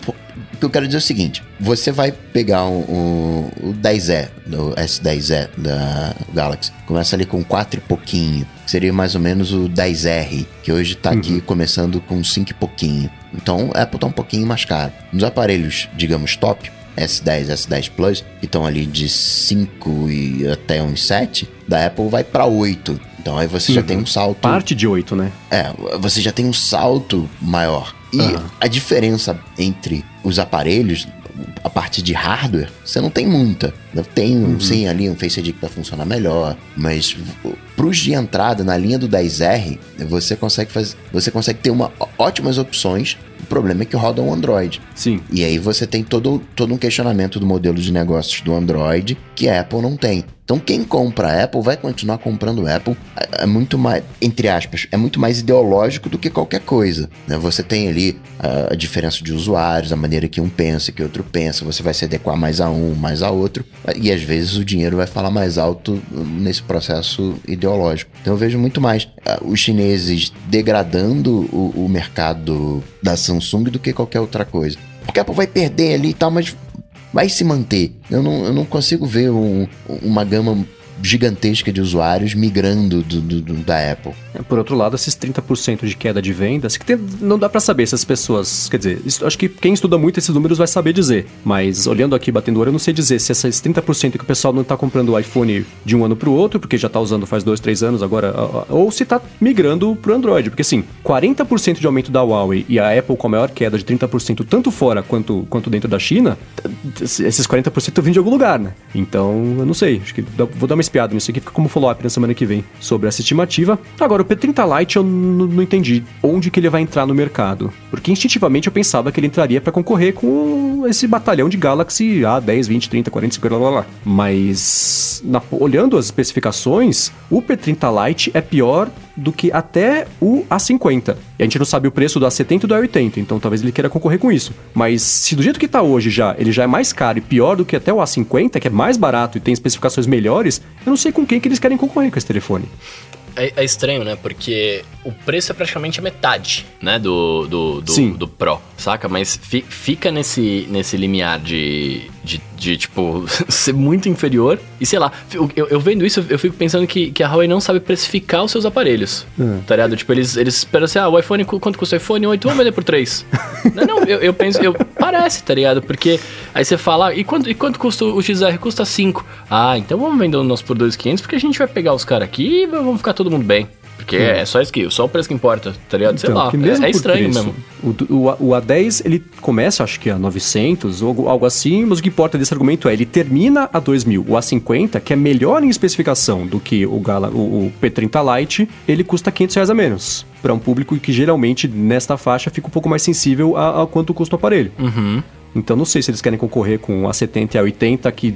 o que eu quero dizer é o seguinte: você vai pegar o 10E, o S10E da Galaxy, começa ali com 4 e pouquinho, seria mais ou menos o 10R, que hoje tá aqui começando com 5 e pouquinho. Então, a Apple tá um pouquinho mais caro. Nos aparelhos, digamos, top, S10, S10 Plus, que estão ali de 5 e até uns 7, da Apple vai para 8. Então aí você já tem um salto. Parte de 8, né? É, você já tem um salto maior. E Aham. a diferença entre os aparelhos, a parte de hardware, você não tem muita. Tem um, sim ali um Face ID que vai funcionar melhor, mas para os de entrada na linha do 10R, você consegue fazer, você consegue ter uma, ótimas opções. O problema é que roda um Android. Sim. E aí você tem todo, todo um questionamento do modelo de negócios do Android que a Apple não tem. Então quem compra a Apple vai continuar comprando Apple. É, é, muito mais, entre aspas, é muito mais ideológico do que qualquer coisa. Né? Você tem ali a, a, diferença de usuários, a maneira que um pensa, que outro pensa. Você vai se adequar mais a um, mais a outro. E às vezes o dinheiro vai falar mais alto nesse processo ideológico. Então eu vejo muito mais uh, os chineses degradando o, o mercado da Samsung do que qualquer outra coisa. Porque a Apple vai perder ali e tal, mas vai se manter. Eu não, eu não consigo ver um, uma gama gigantesca de usuários migrando do, do, do, da Apple. É, por outro lado, esses 30% de queda de vendas, que tem, não dá para saber se as pessoas. Quer dizer, acho que quem estuda muito esses números vai saber dizer. Mas olhando aqui, batendo o eu não sei dizer se esses 30% que o pessoal não tá comprando o iPhone de um ano pro outro, porque já tá usando faz dois, três anos agora, ou se tá migrando pro Android. Porque assim, 40% de aumento da Huawei e a Apple com a maior queda de 30%, tanto fora quanto, quanto dentro da China, esses 40% estão vindo de algum lugar, né? Então, eu não sei. Acho que vou dar uma espiada nisso aqui, fica como follow-up na semana que vem sobre essa estimativa. Agora, o P30 Lite eu não entendi onde que ele vai entrar no mercado. Porque instintivamente eu pensava que ele entraria para concorrer com esse batalhão de Galaxy A10, 20, 30, 40, 50, lá, lá, lá. Mas, na, olhando as especificações, o P30 Lite é pior do que até o A50. E a gente não sabe o preço do A70 e do A80, então talvez ele queira concorrer com isso. Mas se do jeito que tá hoje já, ele já é mais caro e pior do que até o A50, que é mais barato e tem especificações melhores, eu não sei com quem que eles querem concorrer com esse telefone. É, é, estranho, né? Porque o preço é praticamente a metade, né? Do, do, do, Sim. do Pro, saca? Mas fi, fica nesse, nesse limiar de, de, de, tipo, ser muito inferior. E sei lá, eu, eu vendo isso, eu fico pensando que, que a Huawei não sabe precificar os seus aparelhos. Hum. Tá ligado? Tipo, eles, eles esperam assim, ah, o iPhone, quanto custa o iPhone? 8, vamos vender por 3. não, não, eu, eu penso, eu, parece, tá ligado? Porque aí você fala, ah, e quanto, e quanto custa o XR? Custa 5. Ah, então vamos vender o nosso por 2,500 porque a gente vai pegar os caras aqui e vamos ficar todo mundo bem. Porque é só isso que, só o preço que importa, tá ligado? Sei então, lá, mesmo é, é estranho preço, mesmo. O, o, o, A10, ele começa, acho que a 900 ou algo assim, mas o que importa desse argumento é, ele termina a 2000. O A50, que é melhor em especificação do que o, Gala, o, o P30 Lite, ele custa 500 reais a menos. Para um público que geralmente, nesta faixa, fica um pouco mais sensível a, a quanto custa o aparelho. Uhum. Então não sei se eles querem concorrer com o A70 e A80, que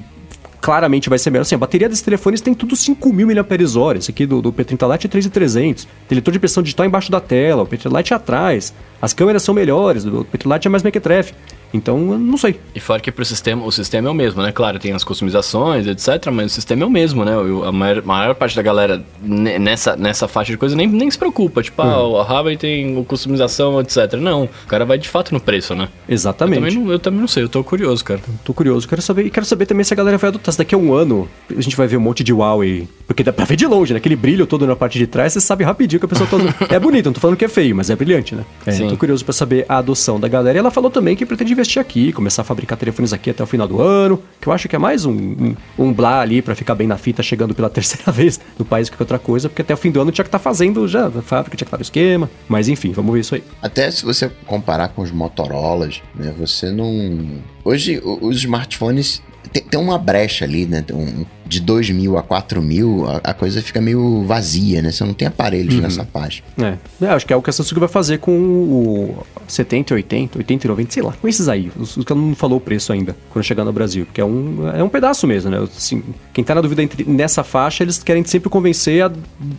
claramente vai ser melhor. Assim, a bateria desses telefones tem tudo 5.000 mAh. Esse aqui do, do P30 Lite é 3.300. Leitor de impressão digital embaixo da tela, o P30 Lite é atrás. As câmeras são melhores, o P30 Lite é mais mequetrefe. Então, não sei. E fora que pro sistema, o sistema é o mesmo, né? Claro, tem as customizações, etc, mas o sistema é o mesmo, né? A maior, maior parte da galera nessa, nessa faixa de coisa nem, nem se preocupa. Tipo, uhum. ah, a Huawei tem customização, etc. Não, o cara vai de fato no preço, né? Exatamente. Eu também não, eu também não sei, eu tô curioso, cara. Tô curioso, quero saber. E quero saber também se a galera vai adotar. Se daqui a um ano a gente vai ver um monte de Huawei. Porque dá pra ver de longe, né? Aquele brilho todo na parte de trás, você sabe rapidinho que a pessoa tá... é bonito, não tô falando que é feio, mas é brilhante, né? É, Sim. tô curioso pra saber a adoção da galera. E ela falou também que pretende investir aqui, começar a fabricar telefones aqui até o final do ano, que eu acho que é mais um, um, um blá ali para ficar bem na fita, chegando pela terceira vez no país que outra coisa, porque até o fim do ano tinha que estar tá fazendo já, a fábrica tinha que estar no esquema, mas enfim, vamos ver isso aí. Até se você comparar com os Motorolas, né, você não... Hoje, os smartphones tem, tem uma brecha ali, né? Um, de 2 mil a 4 mil, a, a, coisa fica meio vazia, né? Você não tem aparelhos uhum. nessa faixa. É. é. acho que é o que a Samsung vai fazer com o 70, 80, 80 e 90, sei lá, com esses aí. Os, os que não falou o preço ainda, quando chegar no Brasil. Porque é um, é um pedaço mesmo, né? Assim, quem tá na dúvida entre, nessa faixa, eles querem sempre convencer a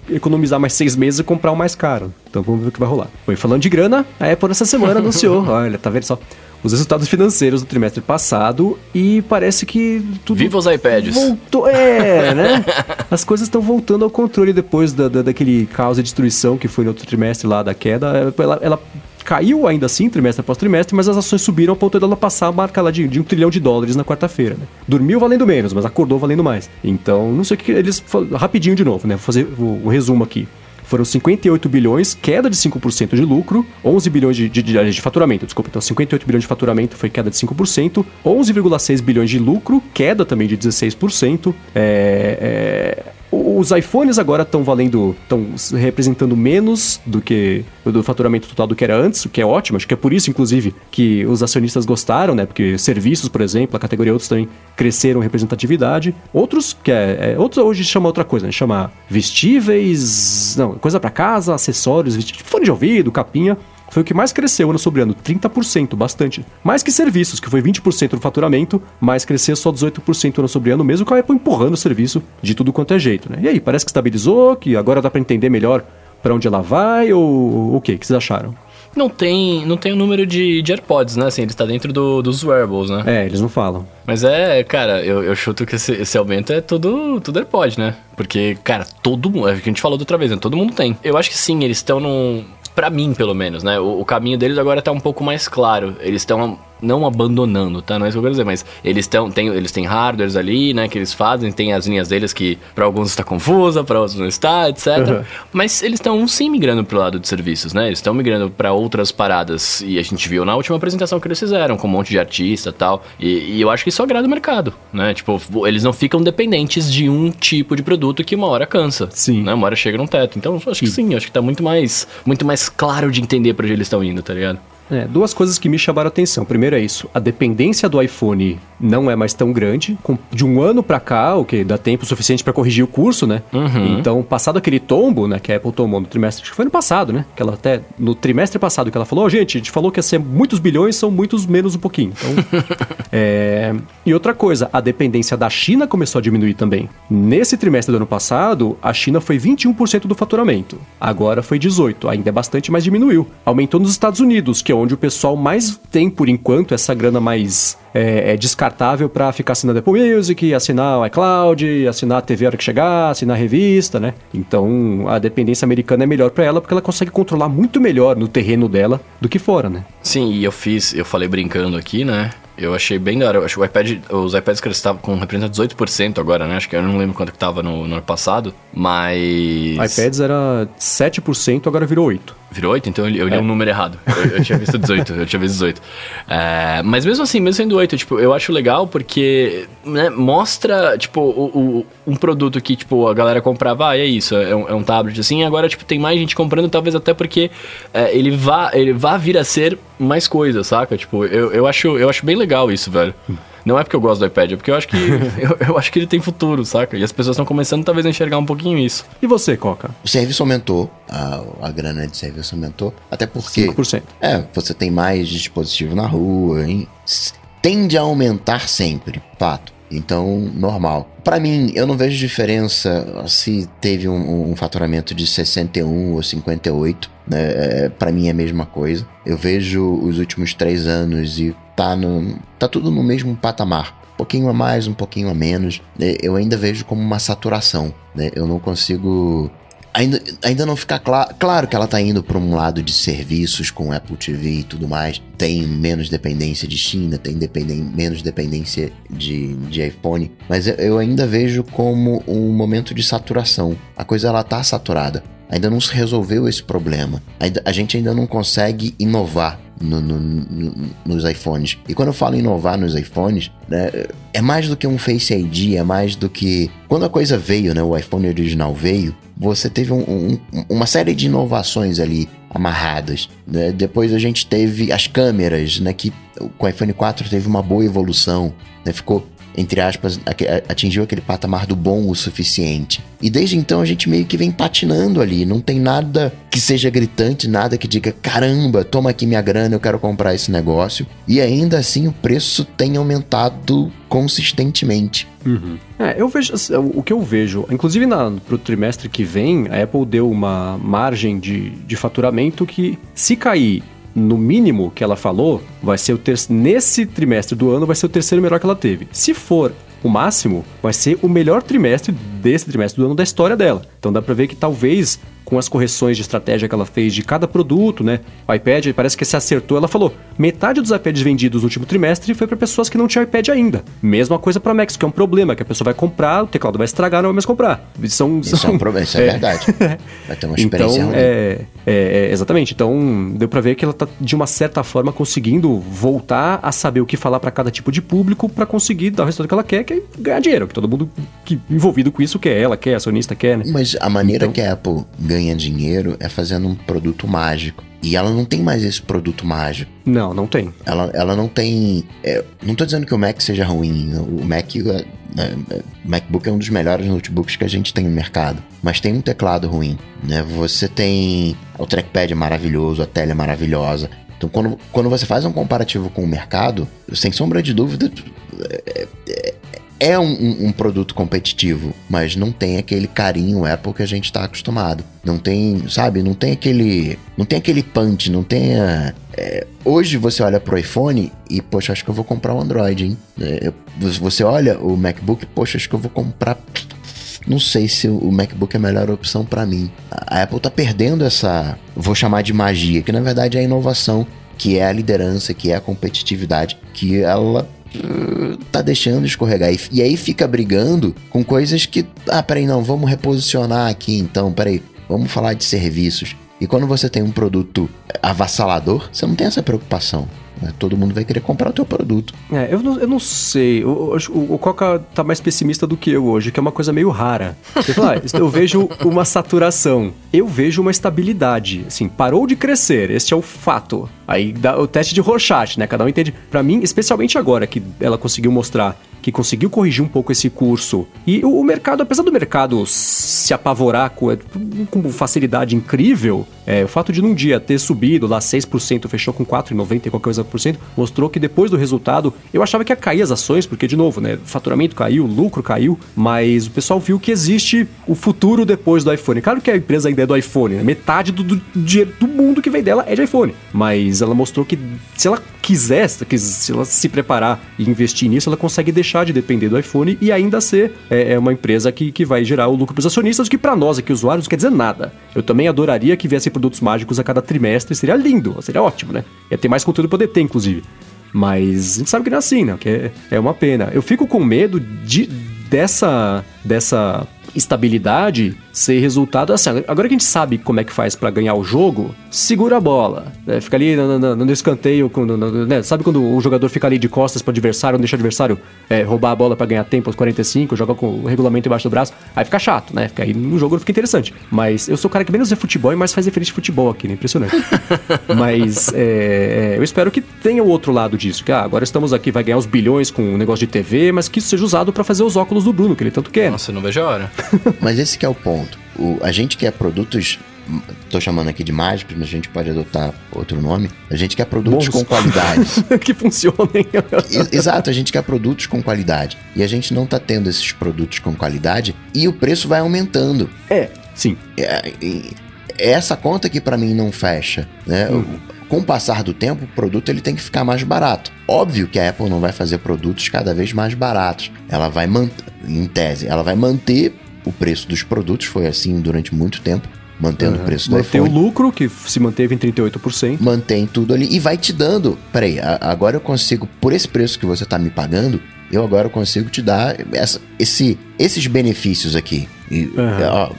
economizar mais seis meses e comprar o mais caro. Então vamos ver o que vai rolar. Foi falando de grana, a Apple essa semana anunciou, olha, tá vendo só? Os resultados financeiros do trimestre passado e parece que tudo. Viva os iPads! Voltou, é, né? As coisas estão voltando ao controle depois da, da, daquele caos de destruição que foi no outro trimestre lá da queda. Ela, ela caiu ainda assim, trimestre após trimestre, mas as ações subiram ao ponto de ela passar a marca lá de, de um trilhão de dólares na quarta-feira. Né? Dormiu valendo menos, mas acordou valendo mais. Então, não sei o que eles. Rapidinho de novo, né? Vou fazer o, o resumo aqui foram 58 bilhões, queda de 5% de lucro, 11 bilhões de, de, de, de, faturamento, desculpa, então 58 bilhões de faturamento foi queda de 5%, 11,6 bilhões de lucro, queda também de 16%, é, é, os iPhones agora estão valendo, estão representando menos do que do faturamento total do que era antes, o que é ótimo. Acho que é por isso, inclusive, que os acionistas gostaram, né? Porque serviços, por exemplo, a categoria outros também cresceram representatividade. Outros, que é, é outros hoje chama outra coisa, né? Chama vestíveis, não, coisa para casa, acessórios, fone de ouvido, capinha foi o que mais cresceu ano sobre ano, 30%, bastante. Mais que serviços, que foi 20% do faturamento, mas cresceu só 18% ano sobre ano, mesmo com a Apple empurrando o serviço de tudo quanto é jeito, né? E aí, parece que estabilizou, que agora dá para entender melhor para onde ela vai, ou o que? O que vocês acharam? Não tem, não tem o número de, de AirPods, né? Assim, ele está dentro do, dos wearables, né? É, eles não falam. Mas é, cara, eu, eu chuto que esse, esse aumento é tudo, tudo AirPod, né? Porque, cara, todo mundo, é o que a gente falou da outra vez, né? Todo mundo tem. Eu acho que sim, eles estão num para mim, pelo menos, né? O, o, caminho deles agora tá um pouco mais claro. Eles estão não abandonando, tá? Não é isso que eu quero dizer, mas eles estão, tem, eles têm hardwares ali, né, que eles fazem, tem as linhas deles que para alguns está confusa, para outros não está, etc. Uhum. Mas eles estão sim migrando pro lado de serviços, né? Eles estão migrando para outras paradas e a gente viu na última apresentação que eles fizeram com um monte de artista e tal. E, eu acho que isso agrada o mercado, né? Tipo, eles não ficam dependentes de um tipo de produto que uma hora cansa. Sim. Né? Uma hora chega num teto. Então, acho sim. que sim, acho que tá muito mais muito mais claro de entender para onde eles estão indo, tá ligado? É, duas coisas que me chamaram a atenção. Primeiro é isso, a dependência do iPhone não é mais tão grande. Com, de um ano para cá, o que dá tempo suficiente para corrigir o curso, né? Uhum. Então, passado aquele tombo, né, que a Apple tomou no trimestre, acho que foi no passado, né? Que ela até no trimestre passado que ela falou, oh, gente, a gente falou que ia ser muitos bilhões, são muitos menos um pouquinho. Então, é... E outra coisa, a dependência da China começou a diminuir também. Nesse trimestre do ano passado, a China foi 21% do faturamento. Agora foi 18, ainda é bastante, mas diminuiu. Aumentou nos Estados Unidos, que é onde o pessoal mais tem por enquanto essa grana mais é, é descartável para ficar assinando Apple Music, assinar o iCloud, assinar a TV a hora que chegar, assinar a revista, né? Então a dependência americana é melhor para ela porque ela consegue controlar muito melhor no terreno dela do que fora, né? Sim, e eu fiz, eu falei brincando aqui, né? Eu achei bem da hora. Eu acho que o iPad, os iPads que eles estavam com representa 18% agora, né? Acho que eu não lembro quanto que tava no, no ano passado, mas. iPads era 7%, agora virou 8%. Virou 8? Então eu, li é. um número errado. Eu, eu, tinha visto 18, eu tinha visto 18. É, mas mesmo assim, mesmo sendo 8, tipo, eu acho legal porque né, mostra, tipo, o, o, um produto que, tipo, a galera comprava, ah, é isso, é um, é um tablet assim, agora, tipo, tem mais gente comprando, talvez até porque é, ele, vá, ele vá vir a ser mais coisa, saca? Tipo, eu, eu, acho, eu acho bem legal isso, velho. Não é porque eu gosto do iPad, é porque eu acho que eu, eu, acho que ele tem futuro, saca? E as pessoas estão começando talvez a enxergar um pouquinho isso. E você, Coca? O serviço aumentou, a, a grana de serviço aumentou, até porque 5%. É, você tem mais dispositivo na rua, hein? tende a aumentar sempre, fato. Então, normal. Para mim, eu não vejo diferença se teve um, um faturamento de 61 ou 58. Né? É, para mim é a mesma coisa. Eu vejo os últimos três anos e tá, no, tá tudo no mesmo patamar. Um pouquinho a mais, um pouquinho a menos. É, eu ainda vejo como uma saturação. Né? Eu não consigo ainda, ainda não fica claro. Claro que ela tá indo para um lado de serviços com Apple TV e tudo mais. Tem menos dependência de China, tem dependen menos dependência de, de iPhone. Mas eu ainda vejo como um momento de saturação. A coisa ela tá saturada. Ainda não se resolveu esse problema. A gente ainda não consegue inovar no, no, no, nos iPhones. E quando eu falo inovar nos iPhones, né, é mais do que um Face ID, é mais do que. Quando a coisa veio, né, o iPhone original veio, você teve um, um, uma série de inovações ali amarradas. Né? Depois a gente teve as câmeras, né, que com o iPhone 4 teve uma boa evolução, né? ficou entre aspas, atingiu aquele patamar do bom o suficiente. E desde então a gente meio que vem patinando ali, não tem nada que seja gritante, nada que diga caramba, toma aqui minha grana, eu quero comprar esse negócio. E ainda assim o preço tem aumentado consistentemente. Uhum. É, eu vejo o que eu vejo, inclusive na, pro trimestre que vem, a Apple deu uma margem de, de faturamento que se cair no mínimo que ela falou, vai ser o ter... nesse trimestre do ano vai ser o terceiro melhor que ela teve. Se for o máximo, vai ser o melhor trimestre desse trimestre do ano da história dela. Então dá pra ver que talvez com as correções de estratégia que ela fez de cada produto, né? O iPad parece que se acertou. Ela falou: metade dos iPads vendidos no último trimestre foi para pessoas que não tinham iPad ainda. Mesma coisa para Macs, que é um problema, que a pessoa vai comprar, o teclado vai estragar, não vai mais comprar. São, Isso são... é um problema, isso é, verdade. Vai ter uma experiência Então, ruim. é, é, é, exatamente. Então, deu pra ver que ela tá, de uma certa forma, conseguindo voltar a saber o que falar pra cada tipo de público pra conseguir dar o resultado que ela quer, que é ganhar dinheiro. Que todo mundo que, envolvido com isso quer, ela quer, acionista quer, né? Mas a maneira Então- que a Apple ganha dinheiro é fazendo um produto mágico. E ela não tem mais esse produto mágico. Não, não tem. Ela, ela não tem. é, não tô dizendo que o Mac seja ruim. O Mac. é, é, é, o MacBook é um dos melhores notebooks que a gente tem no mercado. Mas tem um teclado ruim. Né? Você tem. O trackpad é maravilhoso, a tela é maravilhosa. Então, quando, quando você faz um comparativo com o mercado, sem sombra de dúvida, é, é- um, um- produto competitivo, mas não tem aquele carinho Apple que a gente está acostumado. Não tem, sabe, não tem aquele. Não tem aquele punch, não tem a. é, hoje você olha pro iPhone e, poxa, acho que eu vou comprar um Android, hein? É, você olha o MacBook, poxa, acho que eu vou comprar. Não sei se o MacBook é a melhor opção para mim. A Apple tá perdendo essa, vou chamar de magia, que na verdade é a inovação, que é a liderança, que é a competitividade, que ela tá deixando escorregar. E, e aí fica brigando com coisas que, ah, peraí, não, vamos reposicionar aqui então, peraí, vamos falar de serviços. E quando você tem um produto avassalador, você não tem essa preocupação. Né? Todo mundo vai querer comprar o teu produto. É, eu não, eu não sei. O, o, o Coca tá mais pessimista do que eu hoje, que é uma coisa meio rara. Ele fala, ah, eu vejo uma saturação. Eu vejo uma estabilidade. Assim, parou de crescer. Este é o fato. Aí dá o teste de Rorschach, né? Cada um entende. Pra mim, especialmente agora que ela conseguiu mostrar que conseguiu corrigir um pouco esse curso. E o, mercado, apesar do mercado se apavorar com, com facilidade incrível, é, o fato de num dia ter subido lá 6%, fechou com 4,90 e qualquer coisa por cento, mostrou que depois do resultado, eu achava que ia cair as ações, porque, de novo, né, faturamento caiu, lucro caiu, mas o pessoal viu que existe o futuro depois do iPhone. Claro que a empresa ainda é do iPhone, né? metade do, do dinheiro do mundo que vem dela é de iPhone, mas ela mostrou que se ela quiser, se ela se preparar e investir nisso, ela consegue deixar de depender do iPhone e ainda ser é, é uma empresa que, que vai gerar o lucro para os acionistas, que para nós aqui, usuários, não quer dizer nada. Eu também adoraria que viessem produtos mágicos a cada trimestre, seria lindo, seria ótimo, né? Ia ter mais conteúdo para poder ter, inclusive. Mas a gente sabe que não é assim, né? Que é, é uma pena. Eu fico com medo de, dessa, dessa estabilidade ser resultado assim. Agora que a gente sabe como é que faz para ganhar o jogo, segura a bola. Né? Fica ali no, no, no escanteio, no, né? sabe quando o jogador fica ali de costas para o adversário, não deixa o adversário é, roubar a bola para ganhar tempo aos 45, joga com o regulamento embaixo do braço, aí fica chato, né? Fica aí no jogo não fica interessante. Mas eu sou o cara que menos vê futebol e mais faz referência de futebol aqui, né? Impressionante. Mas é, é, eu espero que tenha o outro lado disso, que ah, agora estamos aqui, vai ganhar os bilhões com um negócio de TV, mas que isso seja usado para fazer os óculos do Bruno, que ele tanto quer. Nossa, eu não vejo a hora. Mas esse que é o ponto. O, a gente quer produtos. Tô chamando aqui de mágicos, mas a gente pode adotar outro nome. A gente quer produtos Bons. com qualidade. que funcionem. Exato, a gente quer produtos com qualidade. E a gente não tá tendo esses produtos com qualidade e o preço vai aumentando. é, sim. É, é essa conta que pra mim não fecha, né? Com o passar do tempo, o produto ele tem que ficar mais barato. Óbvio que a Apple não vai fazer produtos cada vez mais baratos. Ela vai manter, em tese, ela vai manter o preço dos produtos, foi assim durante muito tempo, mantendo o preço do Manter o iPhone. lucro, que se manteve em 38%. Mantém tudo ali e vai te dando. Peraí, agora eu consigo, por esse preço que você tá me pagando, eu agora consigo te dar essa- esse, esses benefícios aqui. E,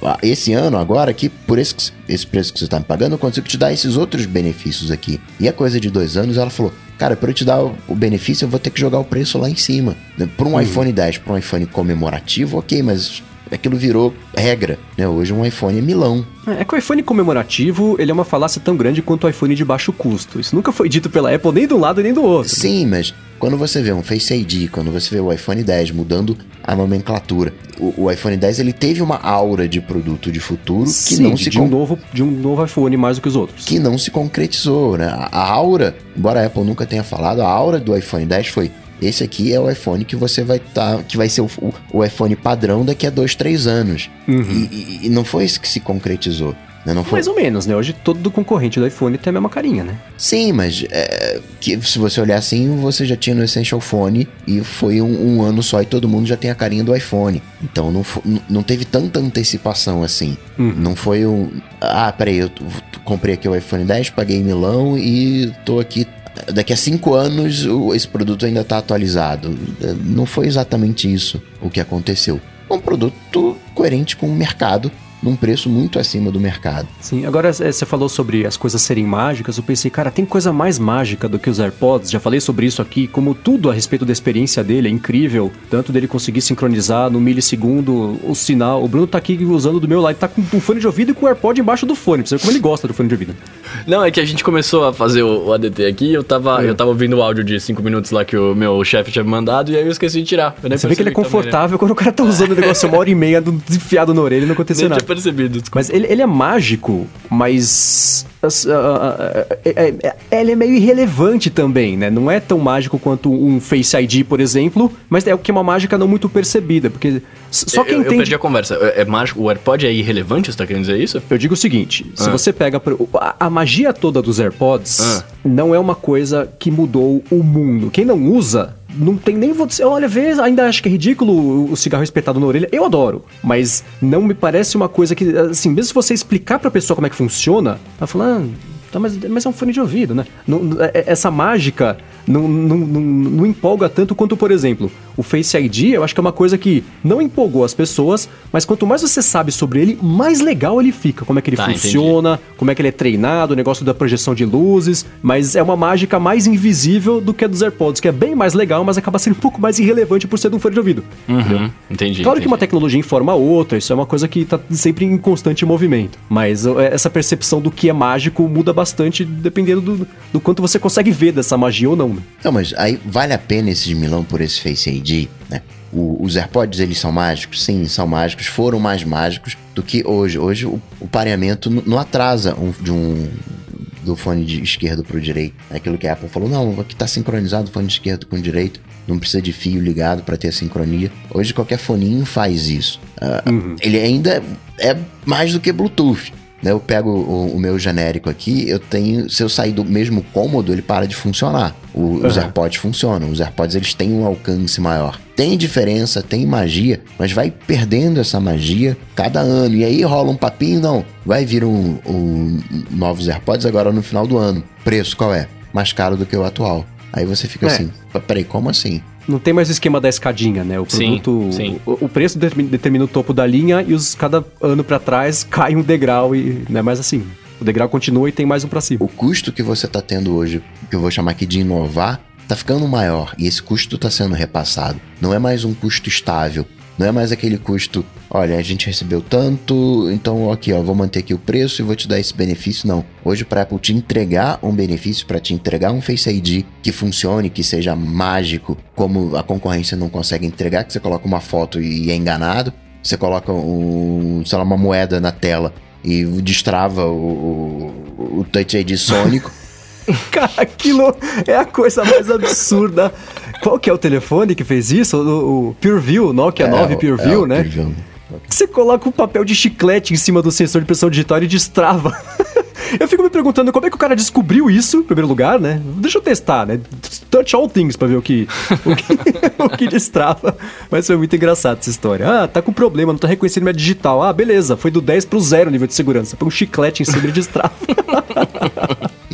ó, esse ano, agora, aqui, por esse, esse preço que você tá me pagando, eu consigo te dar esses outros benefícios aqui. E a coisa de dois anos, ela falou: Cara, para eu te dar o, o benefício, eu vou ter que jogar o preço lá em cima. Para um iPhone 10, para um iPhone comemorativo, ok, mas aquilo virou regra. Né? Hoje um iPhone é milão. É que o iPhone comemorativo, ele é uma falácia tão grande quanto o iPhone de baixo custo. Isso nunca foi dito pela Apple nem de um lado nem do outro. Sim, mas quando você vê um Face ID, quando você vê o iPhone 10 mudando a nomenclatura, o, o iPhone 10 ele teve uma aura de produto de futuro que Sim, não de, se de um novo, de um novo iPhone mais do que os outros. que não se concretizou, né? A, a aura, embora a Apple nunca tenha falado, a aura do iPhone 10 foi esse aqui é o iPhone que você vai estar, que vai ser o, o- iPhone padrão daqui a dois, três anos. Uhum. E, e- e não foi isso que se concretizou. né? Não foi... Mais ou menos, né? Hoje todo concorrente do iPhone tem a mesma carinha, né? Sim, mas é, que, se você olhar assim, você já tinha no Essential Phone e foi um, um ano só e todo mundo já tem a carinha do iPhone. Então não, não- teve tanta antecipação assim. Não foi um. Ah, peraí, eu comprei aqui o iPhone 10, paguei em milão e tô aqui. Daqui a cinco anos esse produto ainda tá atualizado. É, Não foi exatamente isso o que aconteceu. Um produto coerente com o mercado, num preço muito acima do mercado. Sim, agora é, você falou sobre as coisas serem mágicas, eu pensei, cara, tem coisa mais mágica do que os AirPods, já falei sobre isso aqui, como tudo a respeito da experiência dele é incrível, tanto dele conseguir sincronizar no milissegundo o sinal, o Bruno tá aqui usando do meu lado, tá com um fone de ouvido e com o AirPod embaixo do fone, pra você ver como ele gosta do fone de ouvido. Não, é que a gente começou a fazer o, ADT aqui, eu tava, É. eu tava ouvindo o áudio de 5 minutos lá que o meu chefe tinha me mandado e aí eu esqueci de tirar. Eu Você vê que ele é percebi também, né? confortável quando o cara tá usando o negócio uma hora e meia do- enfiado na orelha e não aconteceu Nem nada. Percebido. desculpa. Mas ele, ele é mágico, mas. as- a- a- a- é- é- é- ele é meio irrelevante também, né? Não é tão mágico quanto um Face ID, por exemplo, mas é o que é uma mágica não muito percebida, porque só quem eu, eu entende. perdi a conversa. É, mágico? O AirPod é irrelevante, você tá querendo dizer isso? Eu digo o seguinte: se Ah. você pega. A, a magia toda dos AirPods Ah. não é uma coisa que mudou o mundo. Quem não usa. Não tem nem você. Olha, vê, ainda acho que é ridículo o- cigarro espetado na orelha. Eu adoro. Mas não me parece uma coisa que. Assim, mesmo se você explicar pra pessoa como é que funciona, ela fala. Ah, tá, mas, mas é um fone de ouvido, né? Não- não- é- essa mágica não, não, não, não empolga tanto quanto, por exemplo, o Face ID. Eu acho que é uma coisa que não empolgou as pessoas, mas quanto mais você sabe sobre ele, mais legal ele fica. Como é que ele Tá, funciona, como é que ele é treinado, o negócio da projeção de luzes. Mas é uma mágica mais invisível do que a dos AirPods, que é bem mais legal, mas acaba sendo um pouco mais irrelevante por ser de um fone de ouvido. Uhum, entendi. Claro que entendi. uma tecnologia informa a outra, isso é uma coisa que tá sempre em constante movimento. Mas ó, essa percepção do que é mágico muda bastante dependendo do, do quanto você consegue ver dessa magia ou não. né? Não, mas aí vale a pena esse de milão por esse Face ID, né? O- os AirPods, eles são mágicos? Sim, são mágicos. Foram mais mágicos do que hoje. Hoje o, o pareamento não atrasa um- de um do fone de esquerdo pro direito. É Aquilo que a Apple falou, não, aqui tá sincronizado o fone de esquerdo com o direito. Não precisa de fio ligado para ter a sincronia. Hoje qualquer foninho faz isso. Ah, Ele ainda é mais do que Bluetooth. Né? Eu pego o, o meu genérico aqui, eu tenho. Se eu sair do mesmo cômodo, ele para de funcionar. O- Os Aham. AirPods funcionam. Os AirPods eles têm um alcance maior. Tem diferença, tem magia, mas vai perdendo essa magia cada ano. E aí rola um papinho, não. Vai vir um, um novos AirPods agora no final do ano. Preço qual é? Mais caro do que o atual. Aí você fica É. assim, peraí, como assim? Não tem mais o esquema da escadinha, né? O Sim, produto. sim. O, o preço determina, o topo da linha e os cada ano pra trás cai um degrau e não é mais assim. O degrau continua e tem mais um pra cima. O custo que você está tendo hoje, que eu vou chamar aqui de inovar, tá ficando maior e esse custo está sendo repassado. Não é mais um custo estável. Não é mais aquele custo, olha, a gente recebeu tanto, então aqui, ó, vou manter aqui o preço e vou te dar esse benefício. Não. Hoje, para Apple te entregar um benefício, para te entregar um Face ID que funcione, que seja mágico, como a concorrência não consegue entregar, que você coloca uma foto e é enganado, você coloca um, sei lá, uma moeda na tela e destrava o, o, o Touch ID sônico. Cara, aquilo é a coisa mais absurda. Qual que é o telefone que fez isso? O, o PureView, Nokia 9 É, PureView, é, né? PureView. Você coloca um papel de chiclete em cima do sensor de pressão digital e destrava. Eu fico me perguntando como é que o cara descobriu isso, em primeiro lugar, né? Deixa eu testar, né? Touch all things pra ver o que, o que, o que destrava. Mas foi muito engraçado essa história. Ah, tá com problema, não tá reconhecendo minha digital. Ah, beleza, foi do 10 pro 0 o nível de segurança. Põe um chiclete em cima e destrava.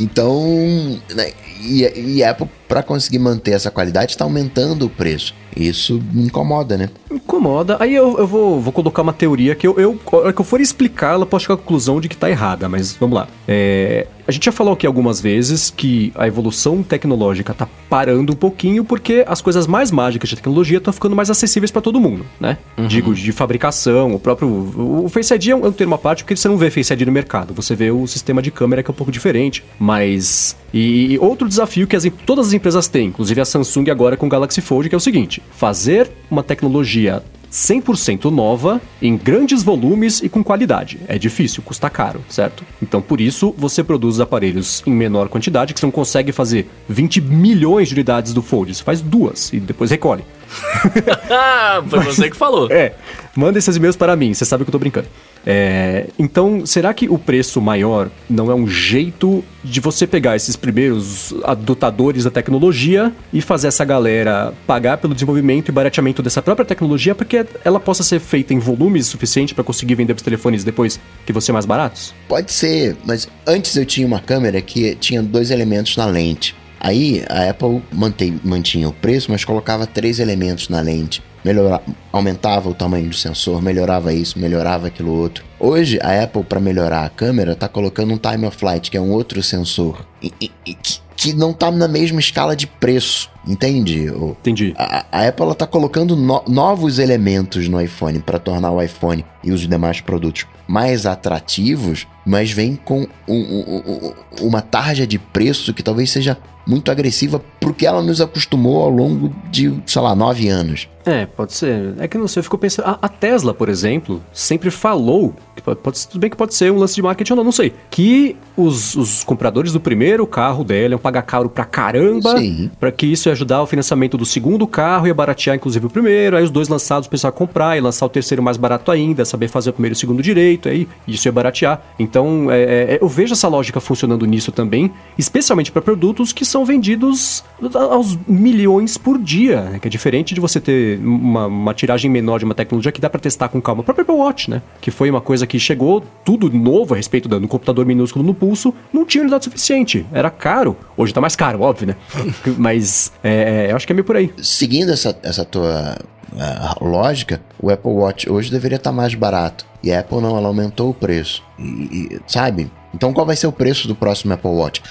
Então, né, e, e a Apple, para conseguir manter essa qualidade, está aumentando o preço. Isso me incomoda, né? incomoda. Aí eu, eu vou, vou colocar uma teoria que eu, eu, a hora que eu for explicar, ela pode chegar à conclusão de que tá errada, mas vamos lá. É, a gente já falou aqui algumas vezes que a evolução tecnológica tá parando um pouquinho porque as coisas mais mágicas de tecnologia estão ficando mais acessíveis para todo mundo, né? Digo, de fabricação, o próprio. O Face ID é um, é um termo à parte porque você não vê Face ID no mercado, você vê o sistema de câmera que é um pouco diferente, mas. E, outro desafio que as todas as empresas têm, inclusive a Samsung agora com o Galaxy Fold, que é o seguinte: fazer uma tecnologia 100% nova, em grandes volumes e com qualidade. É difícil, custa caro, certo? Então, por isso, você produz os aparelhos em menor quantidade, que você não consegue fazer 20 milhões de unidades do Fold. Você faz duas e depois recolhe. Foi você que falou. É, manda esses e-mails para mim, você sabe que eu tô brincando. É, então, será que o preço maior não é um jeito de você pegar esses primeiros adotadores da tecnologia e fazer essa galera pagar pelo desenvolvimento e barateamento dessa própria tecnologia porque ela possa ser feita em volumes suficiente para conseguir vender os telefones depois que ser mais baratos? Pode ser, mas antes eu tinha uma câmera que tinha dois elementos na lente. Aí a Apple mantém, mantinha o preço, mas colocava três elementos na lente. Melhora, aumentava o tamanho do sensor, melhorava isso, melhorava aquilo outro. Hoje, a Apple, para melhorar a câmera, está colocando um time of flight, que é um outro sensor, e, e, que, que, não está na mesma escala de preço, entende? Entendi. A, a Apple está colocando no, novos elementos no iPhone para tornar o iPhone e os demais produtos mais atrativos, mas vem com um, um, um, uma tarja de preço que talvez seja muito agressiva porque ela nos acostumou ao longo de, sei lá, nove anos. É, pode ser. É que não sei, eu fico pensando. A, a Tesla, por exemplo, sempre falou. Que pode, pode, tudo bem que pode ser um lance de marketing ou não, não sei. Que os, os compradores do primeiro carro dela iam pagar caro pra caramba. para que isso ajudar o financiamento do segundo carro, ia baratear inclusive o primeiro. Aí os dois lançados pensaram comprar e lançar o terceiro mais barato ainda, saber fazer o primeiro e o segundo direito. Aí isso ia baratear. Então, é, é, eu vejo essa lógica funcionando nisso também, especialmente para produtos que são vendidos aos milhões por dia, né? que é diferente de você ter uma, uma, tiragem menor de uma tecnologia que dá para testar com calma. O próprio Apple Watch, né? Que foi uma coisa que chegou tudo novo a respeito do computador minúsculo no pulso, não tinha unidade suficiente. Era caro. Hoje tá mais caro, óbvio, né? Mas é, é, eu acho que é meio por aí. Seguindo essa, essa tua uh, lógica, o Apple Watch hoje deveria estar tá mais barato. E a Apple não, ela aumentou o preço. E, e, sabe? Então qual vai ser o preço do próximo Apple Watch?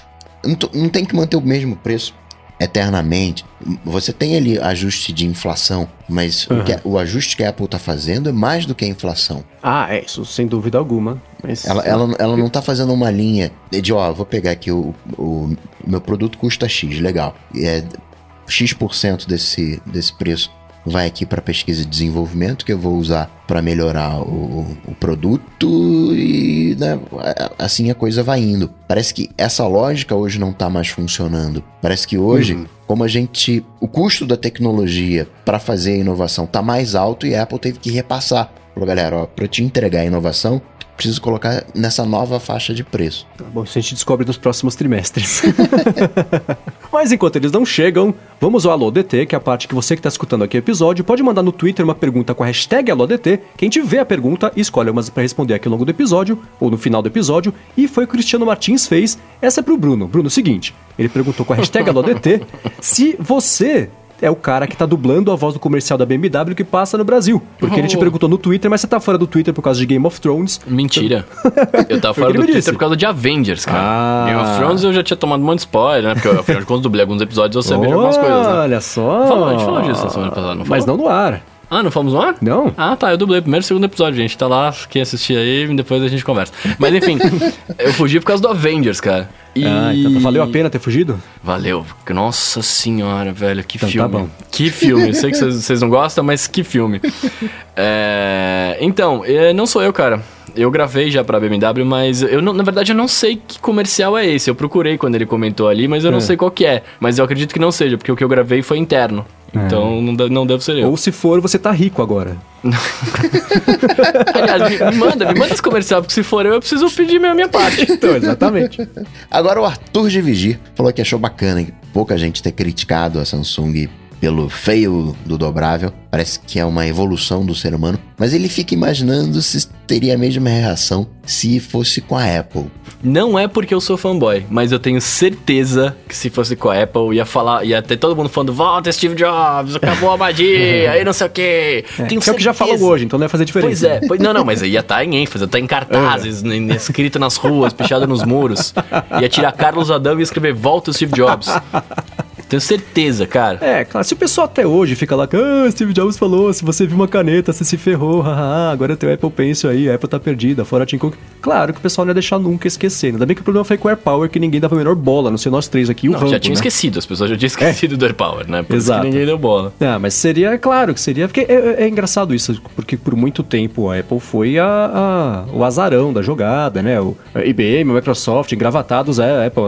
Não, não tem que manter o mesmo preço eternamente. Você tem ali ajuste de inflação, mas uhum. o, que, o, ajuste que a Apple está fazendo é mais do que a inflação. Ah, é, isso sem dúvida alguma. Mas... Ela, ela, ela não está fazendo uma linha de, ó, vou pegar aqui o, o meu produto custa X, legal. E é X% desse, desse preço vai aqui para pesquisa e desenvolvimento que eu vou usar para melhorar o, o, produto e né, assim a coisa vai indo. Parece que essa lógica hoje não está mais funcionando. Parece que hoje, uhum. como a gente, o custo da tecnologia para fazer a inovação está mais alto e a Apple teve que repassar. Falou, galera, para te entregar a inovação, preciso colocar nessa nova faixa de preço. Tá bom, isso a gente descobre nos próximos trimestres. Mas enquanto eles não chegam, vamos ao AlôDT, que é a parte que você que está escutando aqui o episódio pode mandar no Twitter uma pergunta com a hashtag AlôDT, que a gente vê a pergunta e escolhe umas para responder aqui ao longo do episódio, ou no final do episódio, e foi o o Cristiano Martins fez. Essa é pro Bruno. Bruno, seguinte, ele perguntou com a hashtag AlôDT se você é o cara que tá dublando a voz do comercial da BMW que passa no Brasil. Porque oh. ele te oh. perguntou no Twitter, mas você tá fora do Twitter por causa de Game of Thrones. Mentira. eu tava fora do Twitter disse. por causa de Avengers, cara. Ah. Game of Thrones eu já tinha tomado um monte de spoiler, né? Porque eu, afinal de contas, dublei alguns episódios eu sabia oh, algumas coisas, né? Olha só. Falou, a gente falou disso na semana passada, não Mas não no ar. Ah, não fomos no ar? Não. Ah, tá. Eu dublei o primeiro e segundo episódio, gente. Tá lá, quem assistir aí, depois a gente conversa. Mas enfim, eu fugi por causa do Avengers, cara. E... Ah, então valeu a pena ter fugido? Valeu. Nossa senhora, velho, que então, tá filme. Tá bom. Que filme. Eu sei que vocês não gostam, mas que filme. É... Então, é, não sou eu, cara. Eu gravei já pra BMW, mas eu não, na verdade eu não sei que comercial é esse. Eu procurei quando ele comentou ali, mas eu não é. sei qual que é. Mas eu acredito que não seja, porque o que eu gravei foi interno. É. Então não, deve, não deve ser eu. Ou se for, você tá rico agora. Aliás, me, me, manda, me manda esse comercial, porque se for eu, eu preciso pedir minha, minha parte. então, exatamente. Agora o Arthur de Vigir falou que achou bacana que pouca gente ter criticado a Samsung pelo feio do dobrável. Parece que é uma evolução do ser humano. Mas ele fica imaginando se teria a mesma reação se fosse com a Apple. Não é porque eu sou fanboy, mas eu tenho certeza que se fosse com a Apple ia falar, ia ter todo mundo falando: volta Steve Jobs, acabou a magia, aí não sei o quê. É, tenho que é o que já falou hoje, então não ia fazer diferença. Pois é, pois, não, não, mas ia estar tá em ênfase, ia estar tá em cartazes, é. escrito nas ruas, pichado nos muros. Ia tirar Carlos Adão e escrever: volta Steve Jobs. Tenho certeza, cara. É, claro, se o pessoal até hoje fica lá, ah, Steve Jobs falou, se você viu uma caneta, você se ferrou, haha, agora tem o Apple Pencil aí, a Apple tá perdida, fora a Tim Cook. Claro que o pessoal não ia deixar nunca esquecer. Ainda bem que o problema foi com o AirPower, que ninguém dava a menor bola, não sei nós três aqui, o Não, já tinha né? esquecido, as pessoas já tinham esquecido do AirPower, né? Por Exato. ninguém deu bola. Ah, mas seria, claro que seria, porque é, é- é engraçado isso, porque por muito tempo a Apple foi a, a- o azarão da jogada, né? O a IBM, o Microsoft, engravatados, é, a Apple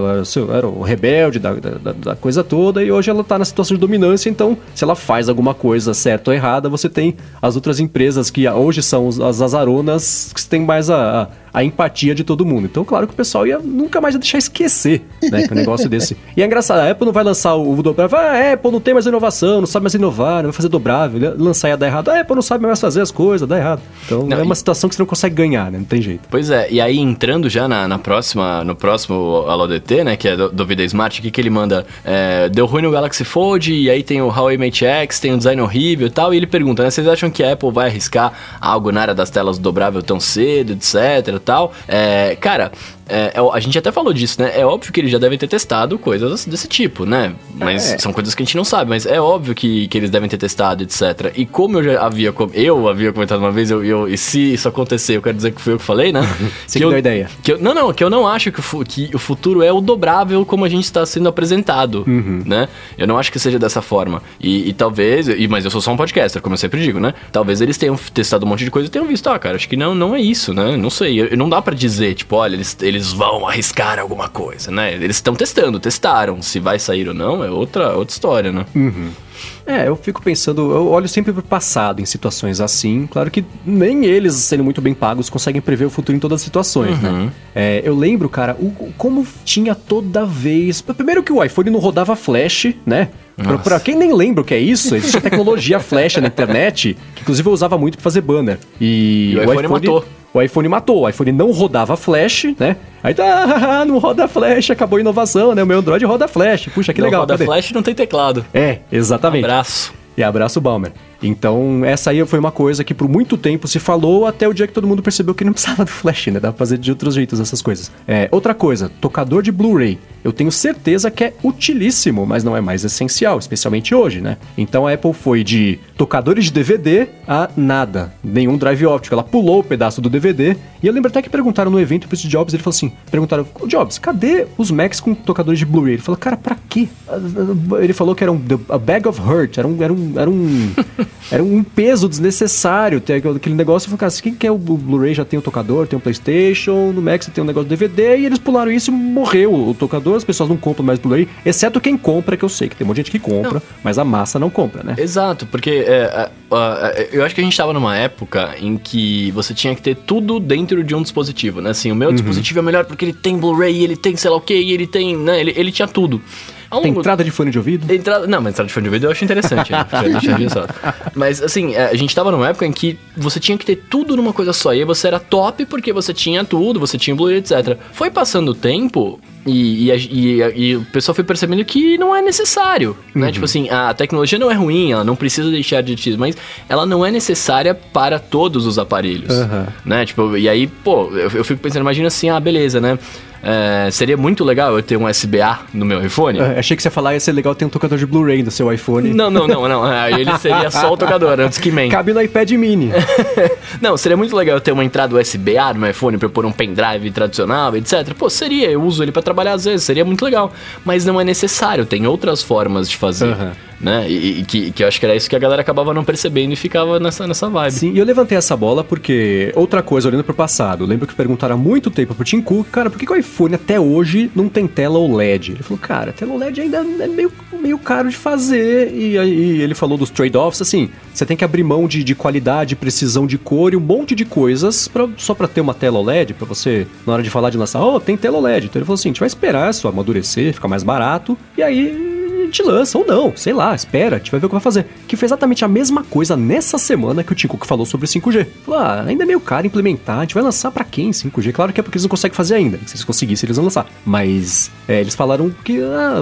era, o rebelde da- da- da coisa toda, e hoje ela tá na situação de dominância, então se ela faz alguma coisa certa ou errada, você tem as outras empresas que hoje são as azaronas que têm mais a, a, empatia de todo mundo. Então, claro que o pessoal ia nunca mais ia deixar esquecer, né? Que um negócio desse. E é engraçado, a Apple não vai lançar o, o dobrável. Ah, a Apple não tem mais inovação, não sabe mais inovar, não vai fazer dobrável, né? lançar ia dar errado. A Apple não sabe mais fazer as coisas, dá errado. Então Não, é uma e- situação que você não consegue ganhar, né? Não tem jeito. Pois é, e aí entrando já na, na próxima, no próximo Alô DT, né, que é do, do Vida Smart, o que, que ele manda? É, deu ruim no Galaxy Fold, e aí tem o Huawei Mate X, tem o design horrível e tal, e ele pergunta, né, vocês acham que a Apple vai arriscar algo na área das telas dobrável tão cedo, etc tal? É, cara, é, é, a gente até falou disso, né, é óbvio que eles já devem ter testado coisas desse tipo, né, mas É. são coisas que a gente não sabe, mas é óbvio que, que eles devem ter testado, etc. E como eu já havia, eu havia comentado uma vez, eu, eu- e se isso acontecer, eu quero dizer que foi eu que falei, né? Você que eu, deu a ideia. que eu- não, não, que eu não acho que o, que o futuro é o dobrável como a gente está sendo apresentado, Uhum. né? Eu não acho que seja dessa forma. E, e talvez, e, mas eu sou só um podcaster, como eu sempre digo, né? Talvez eles tenham testado um monte de coisa e tenham visto, ah, cara, acho que não, não é isso, né? Não sei, eu- não dá pra dizer, tipo, olha, eles, eles vão arriscar alguma coisa, né? Eles estão testando, testaram. Se vai sair ou não, é outra, outra história, né? É, eu fico pensando, eu olho sempre pro passado em situações assim. Claro que nem eles, sendo muito bem pagos, conseguem prever o futuro em todas as situações, né? É, eu lembro, cara, o, o- como tinha toda vez. Primeiro que o iPhone não rodava flash, né? Pra, pra quem nem lembra o que é isso, existe a tecnologia flash na internet, que inclusive eu usava muito pra fazer banner. E, E o iPhone matou. O iPhone matou, o iPhone não rodava flash, né? Aí tá, não roda flash, acabou a inovação, né? O meu Android roda flash. Puxa, que Não legal. roda cadê? flash não tem teclado. É, exatamente. Abraço. E abraço Balmer. Então, essa aí foi uma coisa que por muito tempo se falou até o dia que todo mundo percebeu que não precisava do flash, né? Dá pra fazer de outros jeitos essas coisas. É, outra coisa, tocador de Blu-ray. Eu tenho certeza que é utilíssimo, mas não é mais essencial, especialmente hoje, né? Então a Apple foi de tocadores de DVD a nada. Nenhum drive óptico. Ela pulou o pedaço do DVD. E eu lembro até que perguntaram no evento pro Steve Jobs, ele falou assim: perguntaram, "Ô, Jobs, cadê os Macs com tocadores de Blu-ray? Ele falou, cara, pra quê? Ele falou que era um a bag of hurt, era um. Era um, era um, era um peso desnecessário ter aquele negócio. Eu falei, cara, quem quer o Blu-ray já tem o tocador, tem o PlayStation, no Mac você tem um negócio do DVD, e eles pularam isso e morreu o tocador, as pessoas não compram mais Blu-ray, exceto quem compra, que eu sei que tem um monte de gente que compra, mas a massa não compra, né? Exato, porque é, eu acho que a gente tava numa época em que você tinha que ter tudo dentro de um dispositivo, né? Assim, o Uhum. meu dispositivo é melhor porque ele tem Blu-ray, ele tem sei lá o que, ele tem, né? Ele, ele tinha tudo. Tem entrada de fone de ouvido? Entrada, não, mas entrada de fone de ouvido eu acho interessante, né? Mas, assim, é, a gente tava numa época em que você tinha que ter tudo numa coisa só. E aí você era top porque você tinha tudo, você tinha Blu-ray, etc. Foi passando o tempo e, e, a- e e o pessoal foi percebendo que não é necessário, né? Tipo assim, a tecnologia não é ruim, ela não precisa deixar de existir, mas ela não é necessária para todos os aparelhos, Aham. né? Tipo, e aí, pô, eu, eu fico pensando, imagina assim, ah, beleza, né? É, seria muito legal eu ter um SBA no meu iPhone. É, achei que você ia falar, ia ser legal ter um tocador de Blu-ray no seu iPhone. Não, não, não, não. Aí ele seria só o tocador, antes que man. Cabe no iPad mini. Não, seria muito legal eu ter uma entrada USB-A no meu iPhone pra eu pôr um pendrive tradicional, etc. Pô, seria, eu uso ele pra trabalhar às vezes, seria muito legal. Mas não é necessário, tem outras formas de fazer. Aham. Né? E, e que, que eu acho que era isso que a galera acabava não percebendo e ficava nessa, nessa vibe. Sim, e eu levantei essa bola porque, outra coisa, olhando pro passado, lembro que perguntaram há muito tempo pro Tim Cook, cara, por que, que o iPhone até hoje não tem tela OLED? Ele falou, cara, tela OLED ainda é meio, meio caro de fazer. E aí ele falou dos trade-offs, assim, você tem que abrir mão de, de qualidade, precisão de cor e um monte de coisas pra, só pra ter uma tela OLED, pra você, na hora de falar de lançar, oh, tem tela OLED. Então ele falou assim, a gente vai esperar isso amadurecer, ficar mais barato, e aí gente lança, ou não, sei lá, espera, a gente vai ver o que vai fazer. Que foi exatamente a mesma coisa nessa semana que o Tim Cook falou sobre o 5G. Falou, ah, ainda é meio caro implementar, a gente vai lançar pra quem 5G? Claro que é porque eles não conseguem fazer ainda, se eles conseguissem eles vão lançar. Mas é, eles falaram que ah,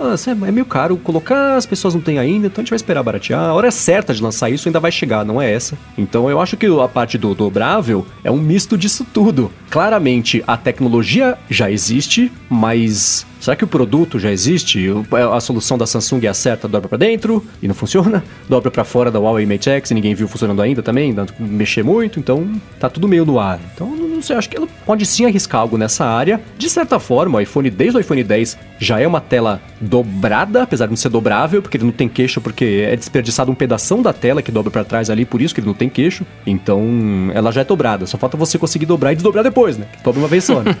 ah, assim, é meio caro colocar, as pessoas não têm ainda, então a gente vai esperar baratear. A hora certa de lançar isso ainda vai chegar, não é essa. Então eu acho que a parte do dobrável é um misto disso tudo. Claramente a tecnologia já existe, mas Será que o produto já existe? O- A solução da Samsung é a certa, dobra pra dentro e não funciona. Dobra pra fora da Huawei Mate X e ninguém viu funcionando ainda também, dando mexer muito, então tá tudo meio no ar. Então não não sei, acho que ela pode sim arriscar algo nessa área. De certa forma, o iPhone, desde o iPhone 10, já é uma tela dobrada, apesar de não ser dobrável, porque ele não tem queixo, porque é desperdiçado um pedação da tela que dobra pra trás ali, por isso que ele não tem queixo. Então, ela já é dobrada. Só falta você conseguir dobrar e desdobrar depois, né? Que dobra uma vez só. né?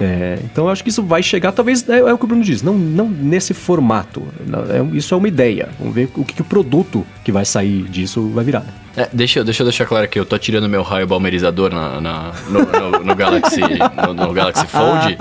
É, então, eu acho que isso vai chegar, talvez, é, é o que o Bruno diz, não, não nesse formato. Não, é- isso é uma ideia. Vamos ver o que, que o produto que vai sair disso vai virar. É, deixa, eu- deixa eu deixar claro que eu tô tirando meu raio balmerizador na, na- no, no- no Galaxy, no, no Galaxy Fold,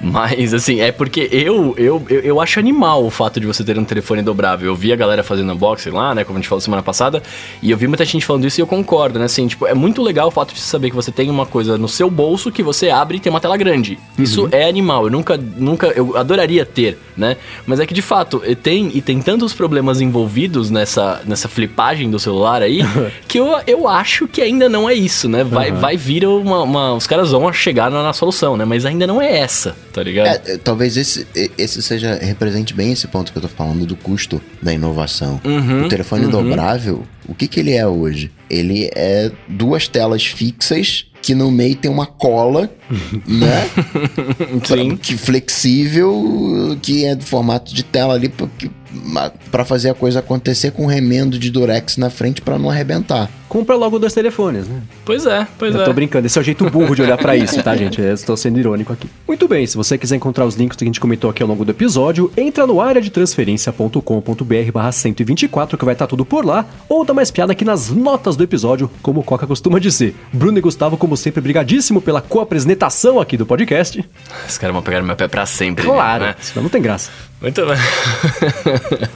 mas assim, é porque eu, eu, eu, eu acho animal o fato de você ter um telefone dobrável. Eu vi a galera fazendo unboxing lá, né, como a gente falou semana passada, e eu vi muita gente falando isso e eu concordo, né, assim, tipo, é muito legal o fato de você saber que você tem uma coisa no seu bolso que você abre e tem uma tela grande. Isso é animal, eu nunca, nunca, eu adoraria ter, né, mas é que de fato, tem, e tem tantos problemas envolvidos nessa, nessa flipagem do celular aí, que eu, eu acho que ainda não é isso, né? Vai, vai vir uma, uma- Os caras vão chegar na, na solução, né? Mas ainda não é essa, tá ligado? É, é, talvez esse, esse seja represente bem esse ponto que eu tô falando do custo da inovação. Uhum, o telefone dobrável, o que que ele é hoje? Ele é duas telas fixas que no meio tem uma cola, né? Sim. Que flexível, que é do formato de tela ali pra, pra fazer a coisa acontecer com remendo de durex na frente pra não arrebentar. Compra logo dois telefones, né? Pois é, pois Eu é. tô brincando, esse é o jeito burro de olhar pra isso, tá, gente? Eu estou sendo irônico aqui. Muito bem, se você quiser encontrar os links que a gente comentou aqui ao longo do episódio, entra no areadetransferencia.com.br barra 124, que vai estar tudo por lá, ou dá mais piada aqui nas notas do episódio, como o Coca costuma dizer. Bruno e Gustavo, como sempre, brigadíssimo pela co-apresentação aqui do podcast. Os caras vão pegar no meu pé pra sempre. Claro, Né? senão não tem graça. Muito bem.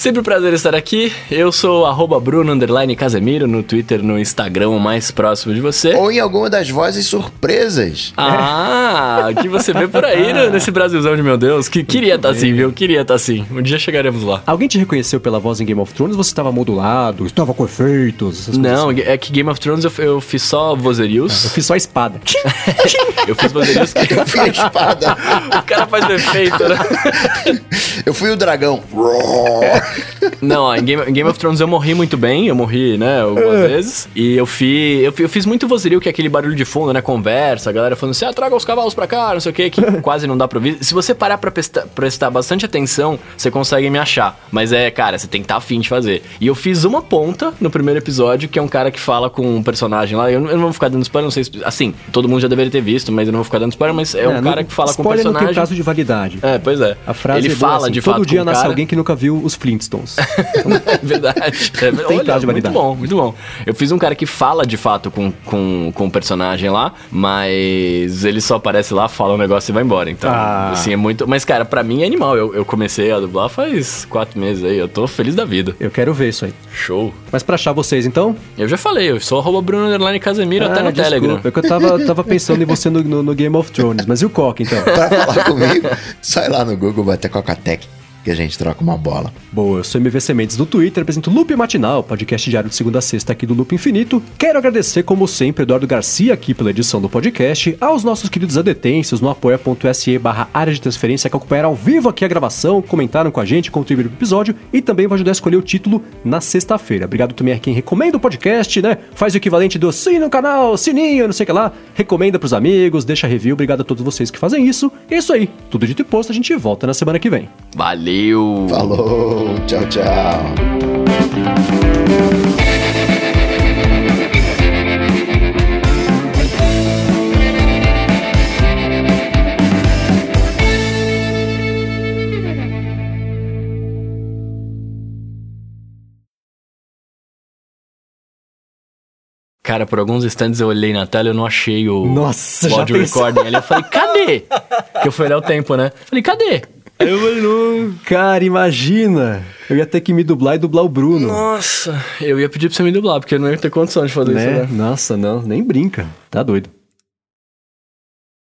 Sempre um prazer estar aqui. Eu sou arroba Bruno underline Casemiro no Twitter, no Instagram, o mais próximo de você. Ou em alguma das vozes surpresas. Ah, que você vê por aí né, nesse Brasilzão de meu Deus. Que queria estar assim, viu? Queria estar assim. Um dia chegaremos lá. Alguém te reconheceu pela voz em Game of Thrones? Você estava modulado, estava com efeitos, essas coisas Não, assim? é que Game of Thrones eu, eu fiz só Eu vozerios. fiz só a espada. Eu fiz vozerios que Eu fui a espada. o cara faz o efeito, né? Eu fui o dragão. Não, em Game, em Game of Thrones eu morri muito bem, eu morri, né, algumas vezes. E eu fiz, eu, fi- eu fiz muito vozerio, que é aquele barulho de fundo, né, conversa, a galera falando assim, ah, traga os cavalos pra cá, não sei o que, que quase não dá pra ouvir. Se você parar pra prestar, prestar bastante atenção, você consegue me achar. Mas é, cara, você tem que estar afim de fazer. E eu fiz uma ponta no primeiro episódio, que é um cara que fala com um personagem lá, eu não, eu não vou ficar dando spoiler, não sei se, assim, todo mundo já deveria ter visto, mas eu não vou ficar dando spoiler, mas é, um não- cara que fala com um spoiler não tem personagem... prazo de validade. É, pois é. A frase Ele é fala assim, de todo fato dia com o nasce cara. alguém que nunca viu os Flintstones. É verdade. É, Tem olha, prazo de muito bom, muito bom. Eu fiz um cara que fala de fato com, com, com o personagem lá, mas ele só aparece lá, fala um negócio e vai embora. Então, Ah. assim, é muito. Mas, cara, pra mim é animal. Eu, eu comecei a dublar faz quatro meses aí. Eu tô feliz da vida. Eu quero ver isso aí. Show. Mas pra achar vocês, então... Eu já falei, eu sou arroba Bruno Underline Casemiro até Ah, no desculpa, Telegram. É que eu tava, tava pensando em você no, no- no Game of Thrones. Mas e o Coca, então? Pra falar comigo, sai lá no Google, bater Coca-Tech, que a gente troca uma bola. Boa, eu sou MVC Mendes do Twitter, apresento Loop Matinal, podcast diário de segunda a sexta aqui do Loop Infinito. Quero agradecer, como sempre, Eduardo Garcia aqui pela edição do podcast, aos nossos queridos adetêncios no apoia.se barra área de transferência que acompanharam ao vivo aqui a gravação, comentaram com a gente, contribuíram pro episódio e também vão ajudar a escolher o título na sexta-feira. Obrigado também a quem recomenda o podcast, né? Faz o equivalente do assina no canal, sininho, não sei o que lá, recomenda pros amigos, deixa review. Obrigado a todos vocês que fazem isso. É isso aí, tudo dito e posto, a gente volta na semana que vem. Valeu! Falou, tchau, tchau. Cara, por alguns instantes eu olhei na tela e eu não achei o Nossa, já audio pensou? recording ali. Eu falei, cadê? que eu fui olhar o tempo, né? Falei, cadê? Aí eu falei, não. Cara, imagina! Eu ia ter que me dublar e dublar o Bruno. Nossa, eu ia pedir pra você me dublar, porque eu não ia ter condição de fazer né? isso, né? Nossa, não, nem brinca. Tá doido.